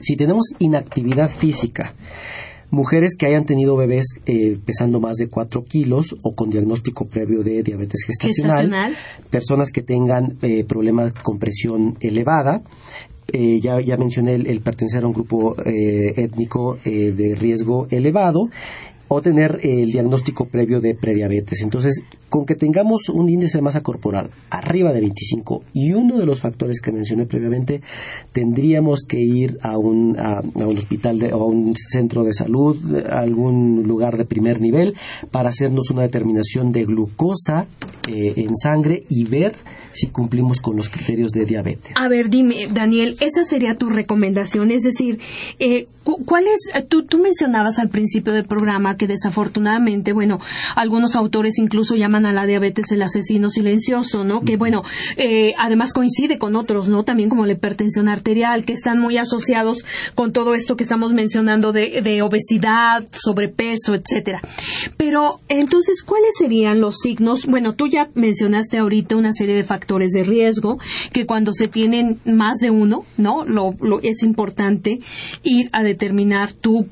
si tenemos inactividad física, mujeres que hayan tenido bebés eh, pesando más de 4 kilos o con diagnóstico previo de diabetes gestacional, personas que tengan eh, problemas con presión elevada, eh, ya, ya mencioné el, pertenecer a un grupo eh, étnico eh, de riesgo elevado o tener el diagnóstico previo de prediabetes. Entonces, con que tengamos un índice de masa corporal arriba de 25 y uno de los factores que mencioné previamente, tendríamos que ir a un, a, un hospital o a un centro de salud, a algún lugar de primer nivel, para hacernos una determinación de glucosa en sangre y ver si cumplimos con los criterios de diabetes. A ver, dime, Daniel, esa sería tu recomendación. Es decir, eh, ¿cuál es? Tú, tú mencionabas al principio del programa que desafortunadamente, bueno, algunos autores incluso llaman a la diabetes el asesino silencioso, ¿no? Que bueno, eh, además coincide con otros, ¿no? También como la hipertensión arterial, que están muy asociados con todo esto que estamos mencionando de, de obesidad, sobrepeso, etcétera. Pero entonces, ¿cuáles serían los signos? Bueno, tú ya mencionaste ahorita una serie de factores de riesgo, que cuando se tienen más de uno, ¿no? Lo, es importante ir a determinar tu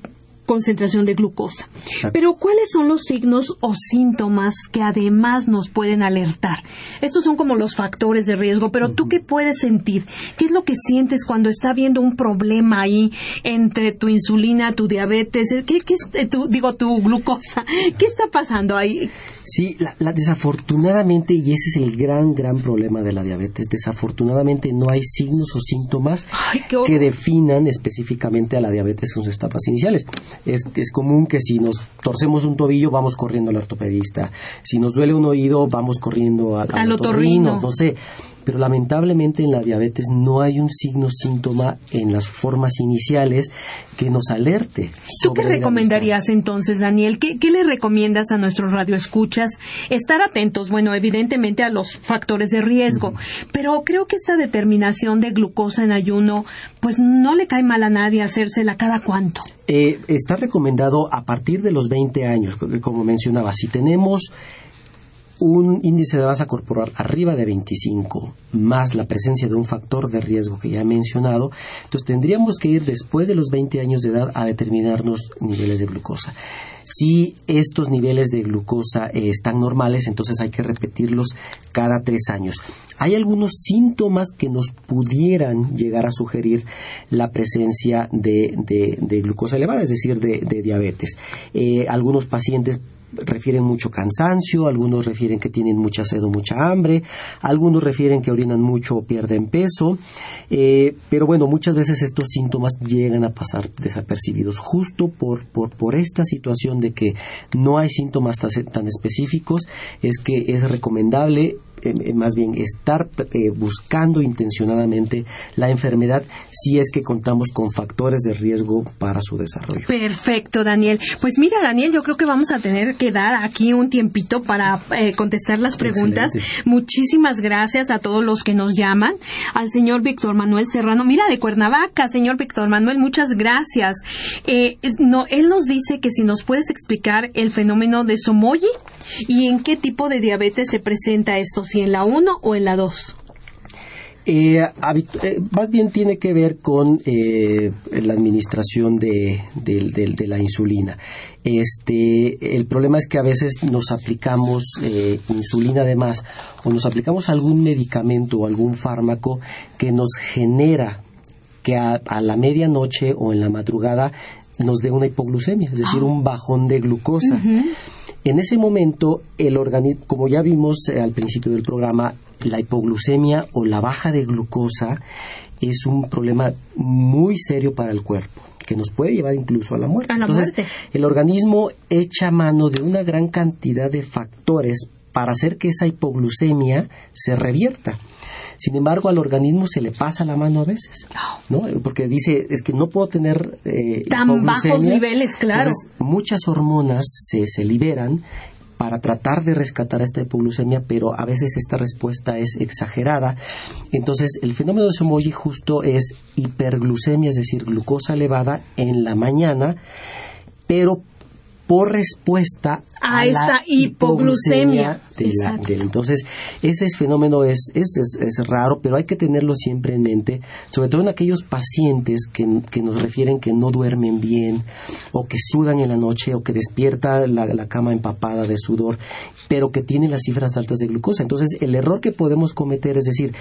concentración de glucosa. Pero ¿cuáles son los signos o síntomas que además nos pueden alertar? Estos son como los factores de riesgo, pero tú qué puedes sentir? ¿Qué es lo que sientes cuando está habiendo un problema ahí entre tu insulina, tu diabetes, qué, qué es eh, tu, digo tu glucosa? [LAUGHS] ¿Qué está pasando ahí? Sí, la, desafortunadamente, y ese es el gran, gran problema de la diabetes, desafortunadamente no hay signos o síntomas que definan específicamente a la diabetes en sus etapas iniciales. Es, es común que si nos torcemos un tobillo, vamos corriendo al ortopedista. Si nos duele un oído, vamos corriendo al, al, otorrino. No sé pero lamentablemente en la diabetes no hay un signo síntoma en las formas iniciales que nos alerte. ¿Tú qué recomendarías entonces, Daniel? ¿Qué, le recomiendas a nuestros radioescuchas? Estar atentos, bueno, evidentemente a los factores de riesgo, pero creo que esta determinación de glucosa en ayuno, pues no le cae mal a nadie hacérsela cada cuánto. Eh, está recomendado a partir de los 20 años, como mencionaba. Si tenemos un índice de masa corporal arriba de 25 más la presencia de un factor de riesgo que ya he mencionado, entonces tendríamos que ir después de los 20 años de edad a determinarnos niveles de glucosa. Si estos niveles de glucosa eh, están normales, entonces hay que repetirlos cada tres años. Hay algunos síntomas que nos pudieran llegar a sugerir la presencia de, glucosa elevada, es decir, de, diabetes. Eh, algunos pacientes refieren mucho cansancio, algunos refieren que tienen mucha sed o mucha hambre, algunos refieren que orinan mucho o pierden peso, eh, pero bueno, muchas veces estos síntomas llegan a pasar desapercibidos justo por, por, por esta situación de que no hay síntomas tan específicos, es que es recomendable más bien estar eh, buscando intencionadamente la enfermedad si es que contamos con factores de riesgo para su desarrollo. Perfecto, Daniel. Pues mira, Daniel, yo creo que vamos a tener que dar aquí un tiempito para contestar las preguntas. Muchísimas gracias a todos los que nos llaman. Al señor Víctor Manuel Serrano, mira, de Cuernavaca, señor Víctor Manuel, muchas gracias. no, él nos dice que si nos puedes explicar el fenómeno de Somoyi y en qué tipo de diabetes se presenta esto si en la 1 o en la 2? Eh, eh, más bien tiene que ver con eh, la administración de, la insulina. Este, el problema es que a veces nos aplicamos insulina además o nos aplicamos algún medicamento o algún fármaco que nos genera que a, la medianoche o en la madrugada nos dé una hipoglucemia, es decir, ah. un bajón de glucosa. En ese momento, el organismo, como ya vimos eh, al principio del programa, la hipoglucemia o la baja de glucosa es un problema muy serio para el cuerpo que nos puede llevar incluso a la muerte. Entonces, el organismo echa mano de una gran cantidad de factores para hacer que esa hipoglucemia se revierta. Sin embargo, al organismo se le pasa la mano a veces, ¿no? Porque dice, es que no puedo tener... Eh, Tan bajos niveles, claro. muchas hormonas se, se liberan para tratar de rescatar esta hipoglucemia, pero a veces esta respuesta es exagerada. Entonces, el fenómeno de Somoyi justo es hiperglucemia, es decir, glucosa elevada en la mañana, pero por respuesta a, esta hipoglucemia. entonces, ese fenómeno es, es, es, raro, pero hay que tenerlo siempre en mente, sobre todo en aquellos pacientes que, nos refieren que no duermen bien, o que sudan en la noche, o que despierta la, cama empapada de sudor, pero que tienen las cifras altas de glucosa. Entonces, el error que podemos cometer es decir,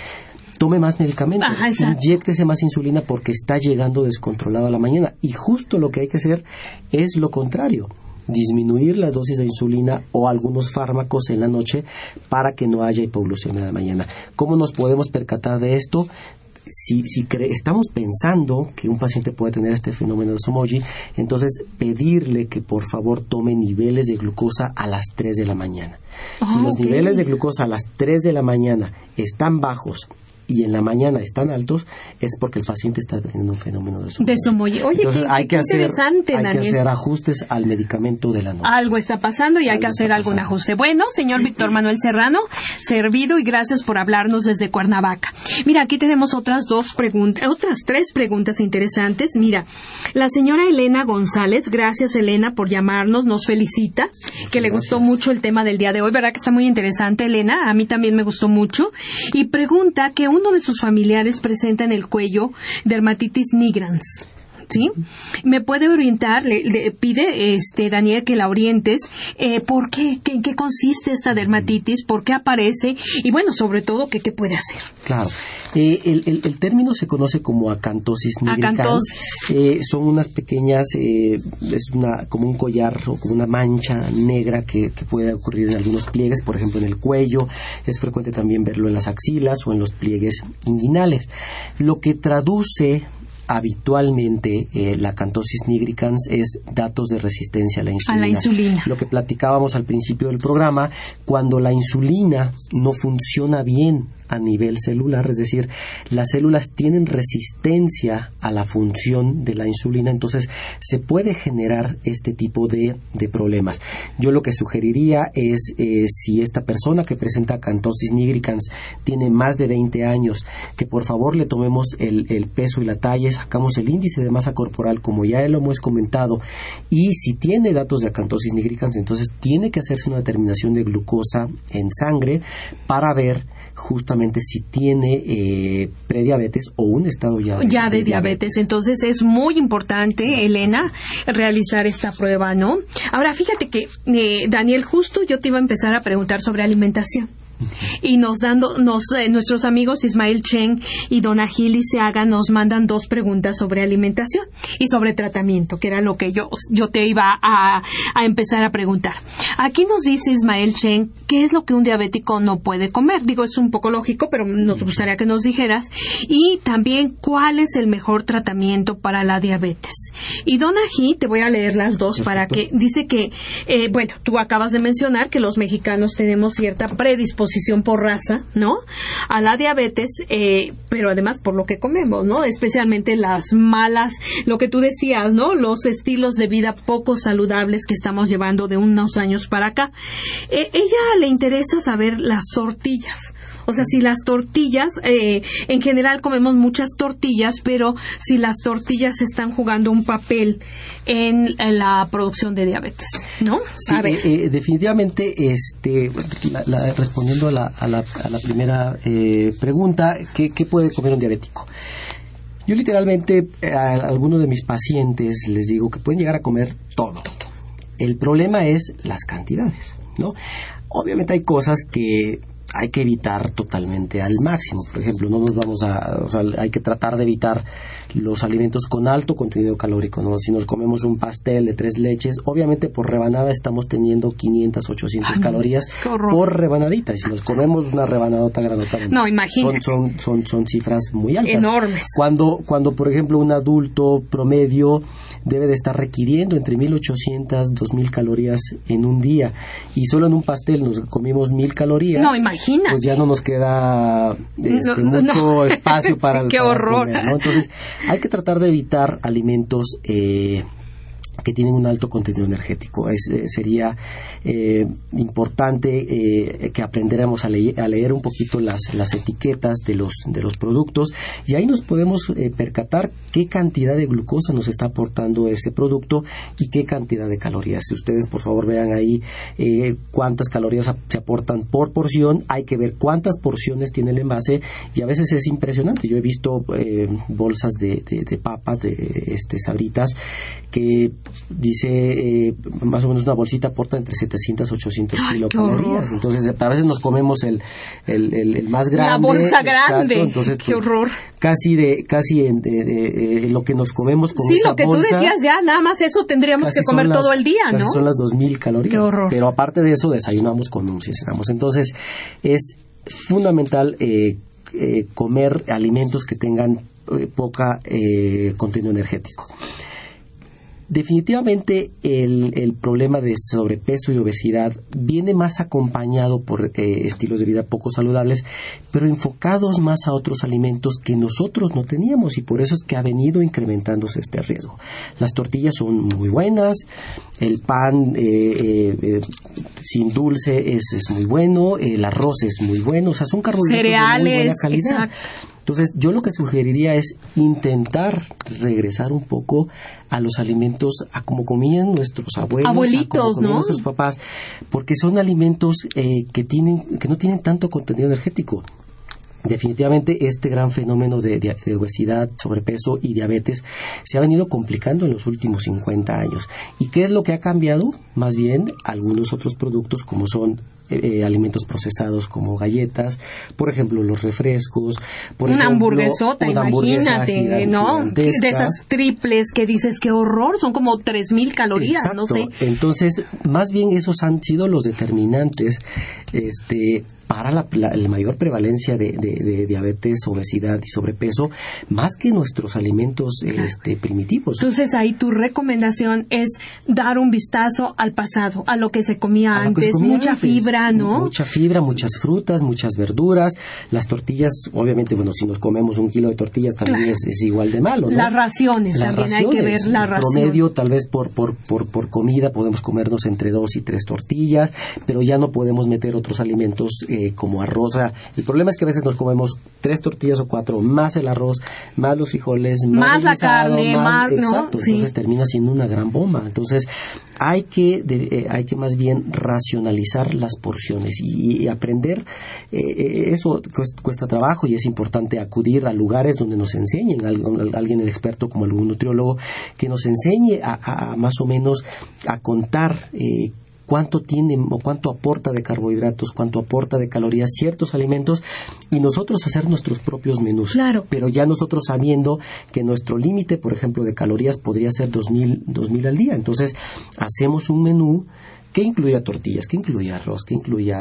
tome más medicamento, inyectese más insulina porque está llegando descontrolado a la mañana. Y justo lo que hay que hacer es lo contrario disminuir las dosis de insulina o algunos fármacos en la noche para que no haya hipoglucemia en la mañana. ¿Cómo nos podemos percatar de esto? si, si estamos pensando que un paciente puede tener este fenómeno de Somoji, entonces pedirle que por favor tome niveles de glucosa a las 3 de la mañana. si los niveles de glucosa a las 3 de la mañana están bajos y en la mañana están altos, es porque el paciente está teniendo un fenómeno de somoyi. Oye, Entonces, hay, que hacer, hay que hacer ajustes al medicamento de la noche. Algo está pasando y hay que hacer algún ajuste. Bueno, señor Víctor Manuel Serrano, servido y gracias por hablarnos desde Cuernavaca. Mira, aquí tenemos otras dos preguntas, otras tres preguntas interesantes. Mira, la señora Elena González, gracias Elena por llamarnos, nos felicita, que le gustó mucho el tema del día de hoy, ¿verdad que está muy interesante Elena? A mí también me gustó mucho. Y pregunta que uno de sus familiares presenta en el cuello dermatitis nigrans. ¿Sí? ¿Me puede orientar? Le, pide este Daniel que la orientes. Eh, ¿Por qué? ¿En qué consiste esta dermatitis? ¿Por qué aparece? Y bueno, sobre todo, ¿qué, qué puede hacer? Claro. Eh, el, el, término se conoce como acantosis nigricans. Eh, son unas pequeñas, eh, es una, como un collar o como una mancha negra que, que puede ocurrir en algunos pliegues, por ejemplo en el cuello. Es frecuente también verlo en las axilas o en los pliegues inguinales. Lo que traduce habitualmente eh, la cantosis nigricans es datos de resistencia a la, insulina. a la insulina. Lo que platicábamos al principio del programa, cuando la insulina no funciona bien a nivel celular, es decir, las células tienen resistencia a la función de la insulina, entonces se puede generar este tipo de, problemas. Yo lo que sugeriría es eh, si esta persona que presenta cantosis nigricans tiene más de 20 años, que por favor le tomemos el, peso y la talla, sacamos el índice de masa corporal, como ya lo hemos comentado, y si tiene datos de acantosis nigricans, entonces tiene que hacerse una determinación de glucosa en sangre para ver justamente si tiene eh, prediabetes o un estado ya de, ya de, diabetes. Entonces es muy importante, Elena, realizar esta prueba, ¿no? Ahora fíjate que, eh, Daniel, justo yo te iba a empezar a preguntar sobre alimentación. Y nos dando, nos, eh, nuestros amigos Ismael Chen y Dona Gili Seaga nos mandan dos preguntas sobre alimentación y sobre tratamiento, que era lo que yo, yo te iba a, a empezar a preguntar. Aquí nos dice Ismael Chen qué es lo que un diabético no puede comer. Digo, es un poco lógico, pero nos gustaría que nos dijeras. Y también cuál es el mejor tratamiento para la diabetes. Y Dona G, te voy a leer las dos para que dice que, eh, bueno, tú acabas de mencionar que los mexicanos tenemos cierta predisposición por raza, ¿no? A la diabetes, eh, pero además por lo que comemos, ¿no? Especialmente las malas, lo que tú decías, ¿no? Los estilos de vida poco saludables que estamos llevando de unos años para acá. Eh, ella le interesa saber las tortillas. O sea, si las tortillas, eh, en general comemos muchas tortillas, pero si las tortillas están jugando un papel en, la producción de diabetes, ¿no? Sí, eh, eh, definitivamente, este, respondiendo a la, a la, primera pregunta, ¿qué, puede comer un diabético? Yo literalmente a algunos de mis pacientes les digo que pueden llegar a comer todo. El problema es las cantidades, ¿no? Obviamente hay cosas que hay que evitar totalmente al máximo. Por ejemplo, no nos vamos a, o sea, hay que tratar de evitar los alimentos con alto contenido calórico. ¿no? Si nos comemos un pastel de tres leches, obviamente por rebanada estamos teniendo 500, 800 calorías por rebanadita. Y si nos comemos una rebanadota grandota, no, imagínate. Son, son, son, cifras muy altas. Enormes. Cuando, cuando, por ejemplo, un adulto promedio debe de estar requiriendo entre 1800, 2000 calorías en un día y solo en un pastel nos comimos 1000 calorías. No, imagínate. Pues ya no nos queda este, mucho [LAUGHS] espacio para el Qué horror. Entonces, hay que tratar de evitar alimentos eh, que tienen un alto contenido energético. Eh, sería eh, importante eh, que aprendiéramos a, a, leer un poquito las, las, etiquetas de los, de los productos y ahí nos podemos percatar qué cantidad de glucosa nos está aportando ese producto y qué cantidad de calorías. Si ustedes por favor vean ahí cuántas calorías se aportan por porción, hay que ver cuántas porciones tiene el envase y a veces es impresionante. Yo he visto bolsas de, de, de papas, de este, sabritas, que dice eh, más o menos una bolsita aporta entre 700 y 800 kilocalorías. Entonces, a veces nos comemos el, el, el, más grande. La bolsa grande. Entonces, Qué pues, horror. Casi de casi en, lo que nos comemos con sí, lo que tú decías ya, nada más eso tendríamos que comer todo el día, ¿no? Son las 2000 calorías. Qué horror. Pero aparte de eso, desayunamos con un cenamos. Entonces, es fundamental eh, eh, comer alimentos que tengan poca contenido energético. Definitivamente el, problema de sobrepeso y obesidad viene más acompañado por eh, estilos de vida poco saludables, pero enfocados más a otros alimentos que nosotros no teníamos y por eso es que ha venido incrementándose este riesgo. Las tortillas son muy buenas, el pan eh, eh, sin dulce es, es, muy bueno, el arroz es muy bueno, o sea, son carbohidratos de muy buena calidad. Entonces, yo lo que sugeriría es intentar regresar un poco a los alimentos a como comían nuestros abuelos, abuelitos, ¿no? nuestros papás, porque son alimentos eh, que tienen que no tienen tanto contenido energético. Definitivamente este gran fenómeno de, obesidad, sobrepeso y diabetes se ha venido complicando en los últimos 50 años. ¿Y qué es lo que ha cambiado? Más bien algunos otros productos como son eh, alimentos procesados como galletas, por ejemplo los refrescos, por una ejemplo, hamburguesota, imagínate, ¿no? De esas triples que dices qué horror, son como 3000 calorías, no sé. Entonces, más bien esos han sido los determinantes este para la, mayor prevalencia de, diabetes, obesidad y sobrepeso, más que nuestros alimentos este, primitivos. Entonces ahí tu recomendación es dar un vistazo al pasado, a lo que se comía antes, mucha fibra, ¿no? Mucha fibra, muchas frutas, muchas verduras, las tortillas, obviamente, bueno, si nos comemos un kilo de tortillas también es, igual de malo, ¿no? Las raciones, también hay que ver la ración. promedio, tal vez por, por, por, por comida podemos comernos entre dos y tres tortillas, pero ya no podemos meter otros alimentos eh, como arroz. el problema es que a veces nos comemos tres tortillas o cuatro, más el arroz, más los frijoles, más, la carne, más, exacto, entonces termina siendo una gran bomba. Entonces hay que eh, hay que más bien racionalizar las porciones y, aprender eh, eso cuesta, trabajo y es importante acudir a lugares donde nos enseñen alguien experto como algún nutriólogo que nos enseñe a, más o menos a contar cuánto tiene o cuánto aporta de carbohidratos, cuánto aporta de calorías ciertos alimentos y nosotros hacer nuestros propios menús. Claro. Pero ya nosotros sabiendo que nuestro límite, por ejemplo, de calorías podría ser 2000, 2000 al día. Entonces, hacemos un menú que incluya tortillas, que incluya arroz, que incluya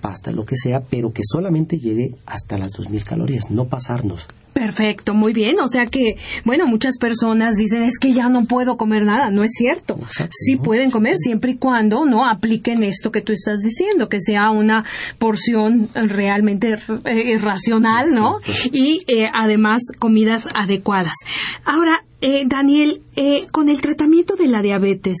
pasta, lo que sea, pero que solamente llegue hasta las 2000 calorías, no pasarnos. Perfecto, muy bien. O sea que, bueno, muchas personas dicen es que ya no puedo comer nada. No es cierto. Exacto, sí ¿no? pueden comer siempre y cuando no apliquen esto que tú estás diciendo, que sea una porción realmente eh, racional, ¿no? Y eh, además comidas adecuadas. Ahora, eh, Daniel, eh, con el tratamiento de la diabetes,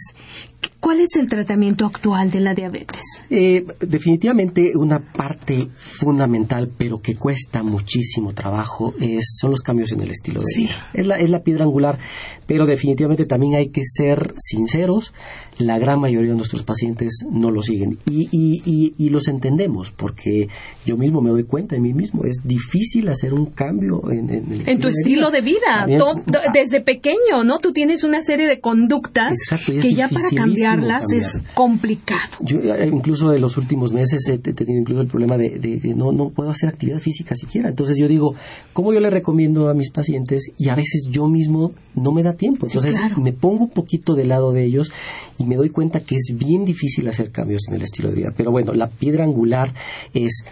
¿cuál es el tratamiento actual de la diabetes? Eh, definitivamente una parte fundamental, pero que cuesta muchísimo trabajo, es, son los cambios en el estilo de Sí. vida. Es la, es la piedra angular, pero definitivamente también hay que ser sinceros. La gran mayoría de nuestros pacientes no lo siguen y, y, y, y los entendemos, porque yo mismo me doy cuenta de mí mismo. Es difícil hacer un cambio en, en el En tu estilo de vida, todo- desde pequeño, ¿no? Tú tienes una serie de conductas Exacto, que ya para dificilísimo cambiarlas es complicado. Yo eh, incluso en los últimos meses he tenido incluso el problema de, de- de no, no puedo hacer actividad física siquiera. Entonces yo digo, ¿cómo yo le recomiendo a mis pacientes? Y a veces yo mismo no me da tiempo. Sí, Entonces claro. me pongo un poquito del lado de ellos y me doy cuenta que es bien difícil hacer cambios en el estilo de vida. Pero bueno, la piedra angular es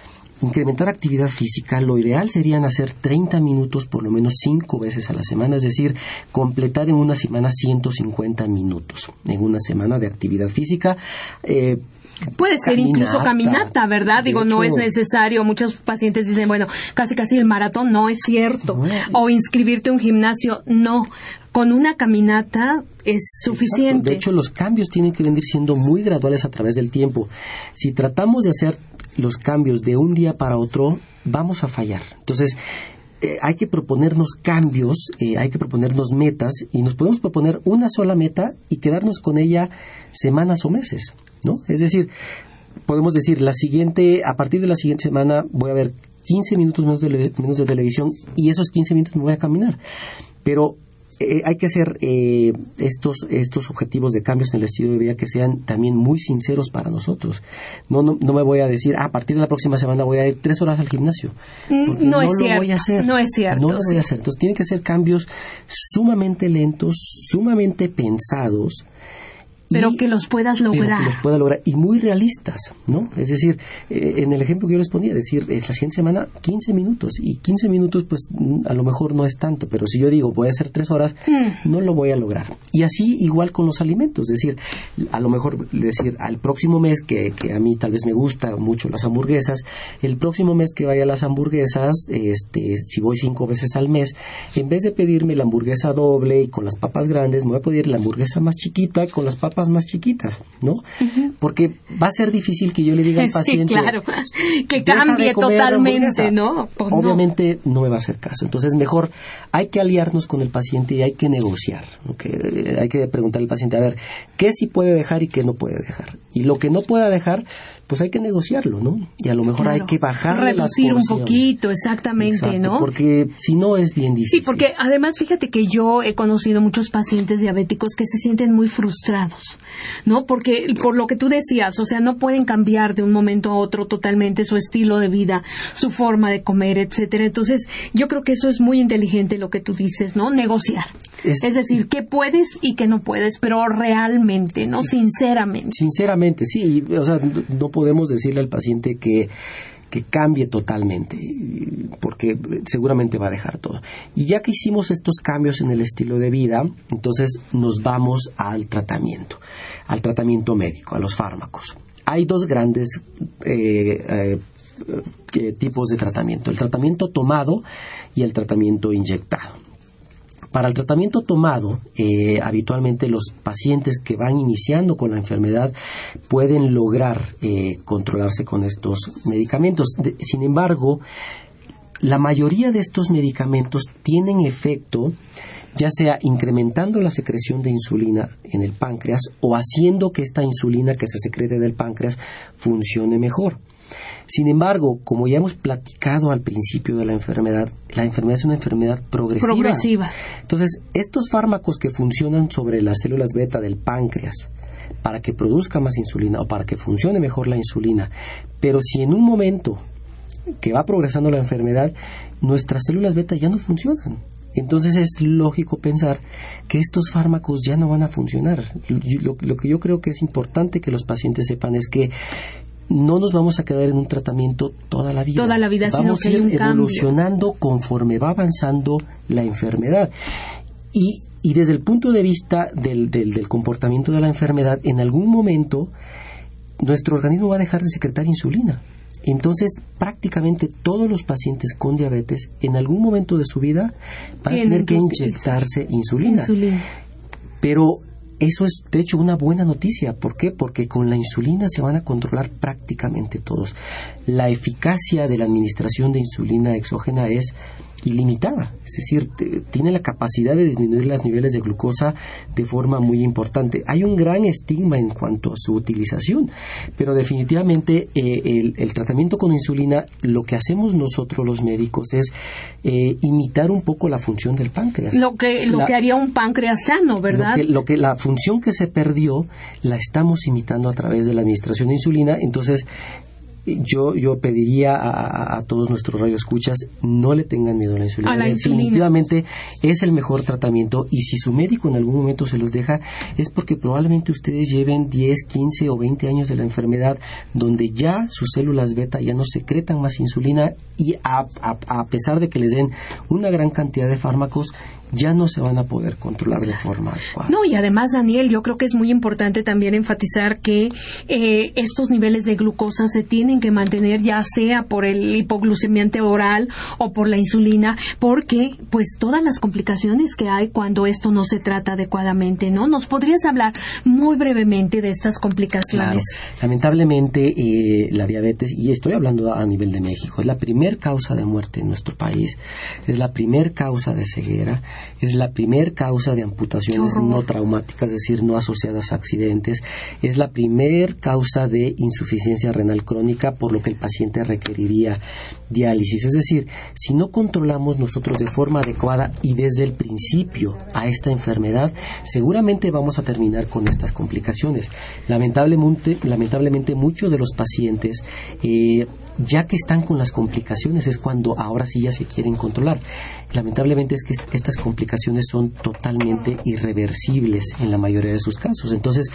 incrementar actividad física. Lo ideal serían hacer 30 minutos por lo menos 5 veces a la semana, es decir, completar en una semana 150 minutos en una semana de actividad física. Eh, Puede ser incluso caminata, ¿verdad? Digo, no es necesario. Muchos pacientes dicen, bueno, casi casi el maratón no es cierto. No. O inscribirte a un gimnasio, no. Con una caminata es suficiente. Exacto. De hecho, los cambios tienen que venir siendo muy graduales a través del tiempo. Si tratamos de hacer los cambios de un día para otro, vamos a fallar. Entonces, eh, hay que proponernos cambios, eh, hay que proponernos metas y nos podemos proponer una sola meta y quedarnos con ella semanas o meses, ¿no? Es decir, podemos decir, la siguiente, a partir de la siguiente semana voy a ver 15 minutos menos de, menos de televisión y esos 15 minutos me voy a caminar. Pero eh, hay que hacer eh, estos, estos objetivos de cambios en el estilo de vida que sean también muy sinceros para nosotros. No, no, no me voy a decir, "Ah, a partir de la próxima semana voy a ir tres horas al gimnasio. Mm, no es lo cierto, voy a hacer. no es cierto, No lo sí. voy a hacer. Entonces tienen que ser cambios sumamente lentos, sumamente pensados. Pero y- que los puedas lograr. que los pueda lograr y muy realistas, ¿no? Es decir, eh, en el ejemplo que yo les ponía, decir, eh, la siguiente semana 15 minutos y 15 minutos pues mm, a lo mejor no es tanto, pero si yo digo voy a hacer tres horas, Mm. no lo voy a lograr. Y así igual con los alimentos, es decir, a lo mejor decir al próximo mes que, que a mí tal vez me gusta mucho las hamburguesas, el próximo mes que vaya a las hamburguesas, este, si voy cinco veces al mes, en vez de pedirme la hamburguesa doble y con las papas grandes, me voy a pedir la hamburguesa más chiquita con las papas más chiquitas, ¿no? Porque va a ser difícil que yo le diga al [LAUGHS] Sí, paciente claro. Que "Deja de cambie comer totalmente, hamburguesa". ¿no? Pues no. Obviamente no. me va a hacer caso. Entonces, mejor hay que aliarnos con el paciente y hay que negociar. Hay que preguntarle al paciente, a ver, ¿qué sí puede dejar y qué no puede dejar? Y lo que no pueda dejar, pues hay que negociarlo, ¿no? Y a lo mejor Claro. hay que bajar Reducir un poquito, exactamente, ¿no? Porque si no es bien difícil. Sí, porque además fíjate que yo he conocido muchos pacientes diabéticos que se sienten muy frustrados, ¿no? Porque por lo que tú decías, o sea, no pueden cambiar de un momento a otro totalmente su estilo de vida, su forma de comer, etcétera. Entonces, yo creo que eso es muy inteligente lo que tú dices, ¿no? Negociar. Es- Es, decir, qué puedes y qué no puedes, pero realmente, ¿no? Sinceramente. Sinceramente, sí. O sea, n- no podemos decirle al paciente que, que cambie totalmente, porque seguramente va a dejar todo. Y ya que hicimos estos cambios en el estilo de vida, entonces nos vamos al tratamiento, al tratamiento médico, a los fármacos. Hay dos grandes eh, eh, eh, tipos de tratamiento, el tratamiento tomado y el tratamiento inyectado. Para el tratamiento tomado, eh, habitualmente los pacientes que van iniciando con la enfermedad pueden lograr eh, controlarse con estos medicamentos. Sin embargo, la mayoría de estos medicamentos tienen efecto ya sea incrementando la secreción de insulina en el páncreas o haciendo que esta insulina que se secrete del páncreas funcione mejor. Sin embargo, como ya hemos platicado al principio de la enfermedad, la enfermedad es una enfermedad progresiva. Progresiva. Entonces, estos fármacos que funcionan sobre las células beta del páncreas para que produzca más insulina o para que funcione mejor la insulina. Pero si en un momento que va progresando la enfermedad, nuestras células beta ya no funcionan. Entonces es lógico pensar que estos fármacos ya no van a funcionar. Lo, que yo creo que es importante que los pacientes sepan es que no nos vamos a quedar en un tratamiento toda la vida. Toda la vida, vamos sino que a ir evolucionando conforme va avanzando la enfermedad. Y, y desde el punto de vista del, del, del comportamiento de la enfermedad, en algún momento nuestro organismo va a dejar de secretar insulina. Entonces, prácticamente todos los pacientes con diabetes en algún momento de su vida van a tener que inyectarse insulina. Pero eso es, de hecho, una buena noticia. ¿Por qué? Porque con la insulina se van a controlar prácticamente todos. La eficacia de la administración de insulina exógena es ilimitada, es decir, tiene la capacidad de disminuir los niveles de glucosa de forma muy importante. Hay un gran estigma en cuanto a su utilización, pero definitivamente eh, el, tratamiento con insulina, lo que hacemos nosotros los médicos es eh, imitar un poco la función del páncreas. Lo que, lo que haría un páncreas sano, ¿verdad? lo que la función que se perdió la estamos imitando a través de la administración de insulina, entonces yo, yo pediría a, todos nuestros radioescuchas no le tengan miedo a la insulina. Definitivamente es el mejor tratamiento y si su médico en algún momento se los deja es porque probablemente ustedes lleven 10, 15 o 20 años de la enfermedad donde ya sus células beta ya no secretan más insulina y a, a pesar de que les den una gran cantidad de fármacos ya no se van a poder controlar de forma adecuada. No, y además, Daniel, yo creo que es muy importante también enfatizar que eh, estos niveles de glucosa se tienen que mantener ya sea por el hipoglucemiante oral o por la insulina, porque pues todas las complicaciones que hay cuando esto no se trata adecuadamente, ¿no? ¿Nos podrías hablar muy brevemente de estas complicaciones? Lamentablemente, eh, la diabetes, y estoy hablando a nivel de México, es la primer causa de muerte en nuestro país, es la primer causa de ceguera, es la primer causa de amputaciones no traumáticas, es decir, no asociadas a accidentes, es la primer causa de insuficiencia renal crónica, por lo que el paciente requeriría diálisis. Es decir, si no controlamos nosotros de forma adecuada y desde el principio a esta enfermedad, seguramente vamos a terminar con estas complicaciones. Lamentablemente, lamentablemente muchos de los pacientes eh, ya que están con las complicaciones es cuando ahora sí ya se quieren controlar. Lamentablemente es que estas complicaciones son totalmente irreversibles en la mayoría de sus casos. Entonces,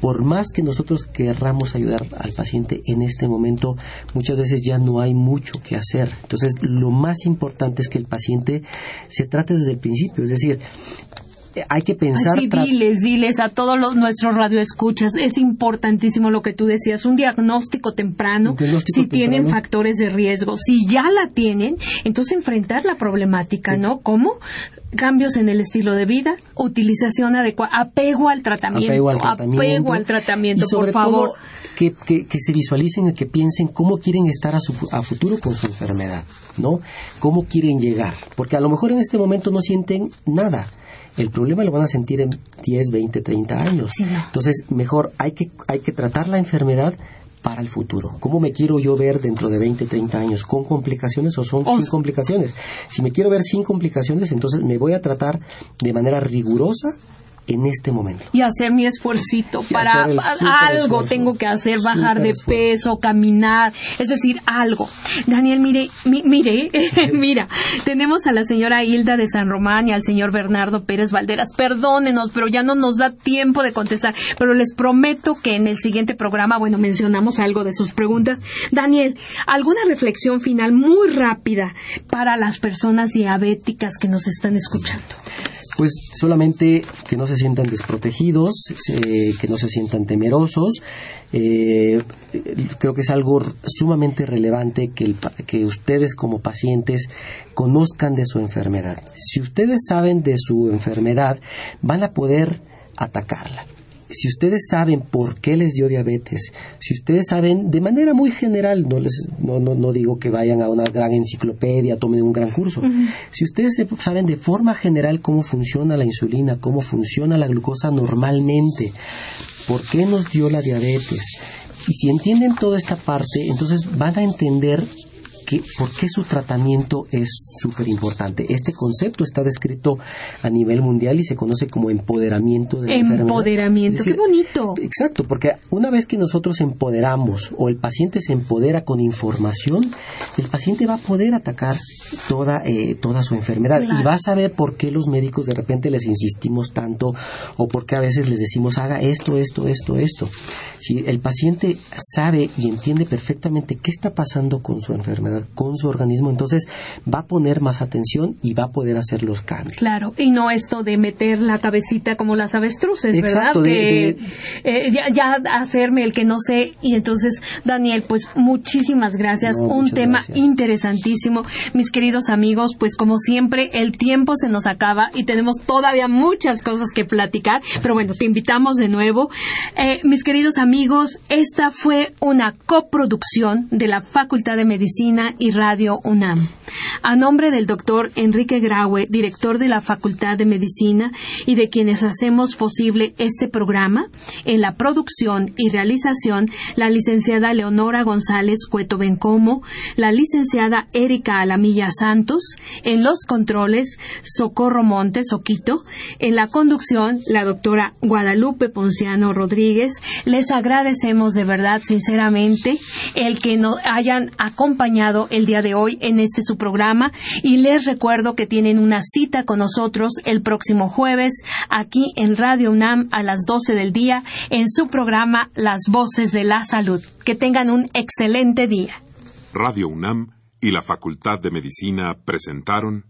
por más que nosotros querramos ayudar al paciente en este momento, muchas veces ya no hay mucho que hacer. Entonces, lo más importante es que el paciente se trate desde el principio, es decir, hay que pensar. Así, diles, diles a todos los, nuestros radioescuchas. Es importantísimo lo que tú decías, un diagnóstico temprano. si tienen factores de riesgo, si ya la tienen, entonces enfrentar la problemática, ¿no? ¿Cómo? Cambios en el estilo de vida, utilización adecuada, apego al tratamiento, apego al tratamiento, por favor. que, que, se visualicen, que piensen cómo quieren estar a, su, a futuro con su enfermedad, ¿no? Cómo quieren llegar, porque a lo mejor en este momento no sienten nada, el problema lo van a sentir en 10, 20, 30 años. Entonces, mejor hay que, hay que tratar la enfermedad para el futuro. ¿Cómo me quiero yo ver dentro de 20, 30 años? ¿Con complicaciones o son sin complicaciones? Si me quiero ver sin complicaciones, entonces me voy a tratar de manera rigurosa en este momento. Y hacer mi esfuercito para algo tengo que hacer, bajar de peso, caminar, es decir, algo. Daniel, mire, mire, [LAUGHS] mira, tenemos a la señora Hilda de San Román y al señor Bernardo Pérez Valderas. Perdónenos, pero ya no nos da tiempo de contestar, pero les prometo que en el siguiente programa, bueno, mencionamos algo de sus preguntas. Daniel, ¿alguna reflexión final muy rápida para las personas diabéticas que nos están escuchando? Pues solamente que no se sientan desprotegidos, eh, que no se sientan temerosos. Eh, creo que es algo sumamente relevante que, que ustedes como pacientes conozcan de su enfermedad. Si ustedes saben de su enfermedad, van a poder atacarla si ustedes saben por qué les dio diabetes, si ustedes saben de manera muy general, no, les, no, no, digo que vayan a una gran enciclopedia, tomen un gran curso, si ustedes saben de forma general cómo funciona la insulina, cómo funciona la glucosa normalmente, por qué nos dio la diabetes, y si entienden toda esta parte, entonces van a entender qué, por qué su tratamiento es súper importante. Este concepto está descrito a nivel mundial y se conoce como empoderamiento de la Empoderamiento, qué bonito. Exacto, porque una vez que nosotros empoderamos o el paciente se empodera con información, el paciente va a poder atacar toda, eh, toda su enfermedad y va a saber por qué los médicos de repente les insistimos tanto o por qué a veces les decimos haga esto, esto, esto, esto. Si el paciente sabe y entiende perfectamente qué está pasando con su enfermedad, con su organismo, entonces va a poner más atención y va a poder hacer los cambios. Claro, y no esto de meter la cabecita como las avestruces, ¿verdad? que eh, ya, hacerme el que no sé. Y entonces, Daniel, pues muchísimas gracias. Un tema interesantísimo. Mis queridos amigos, pues como siempre, el tiempo se nos acaba y tenemos todavía muchas cosas que platicar. Pero bueno, te invitamos de nuevo. Eh, mis queridos amigos, esta fue una coproducción de la Facultad de Medicina y Radio UNAM. A nombre del doctor Enrique Graue, director de la Facultad de Medicina, y de quienes hacemos posible este programa, en la producción y realización, la licenciada Leonora González Cueto Bencomo, la licenciada Erika Alamilla Santos, en los controles, Socorro Montes Oquito, en la conducción, la doctora Guadalupe Ponciano Rodríguez. Les agradecemos de verdad, sinceramente, el que nos hayan acompañado el día de hoy en este su programa y les recuerdo que tienen una cita con nosotros el próximo jueves aquí en Radio UNAM a las 12 del día en su programa Las Voces de la Salud. Que tengan un excelente día. Radio UNAM y la Facultad de Medicina presentaron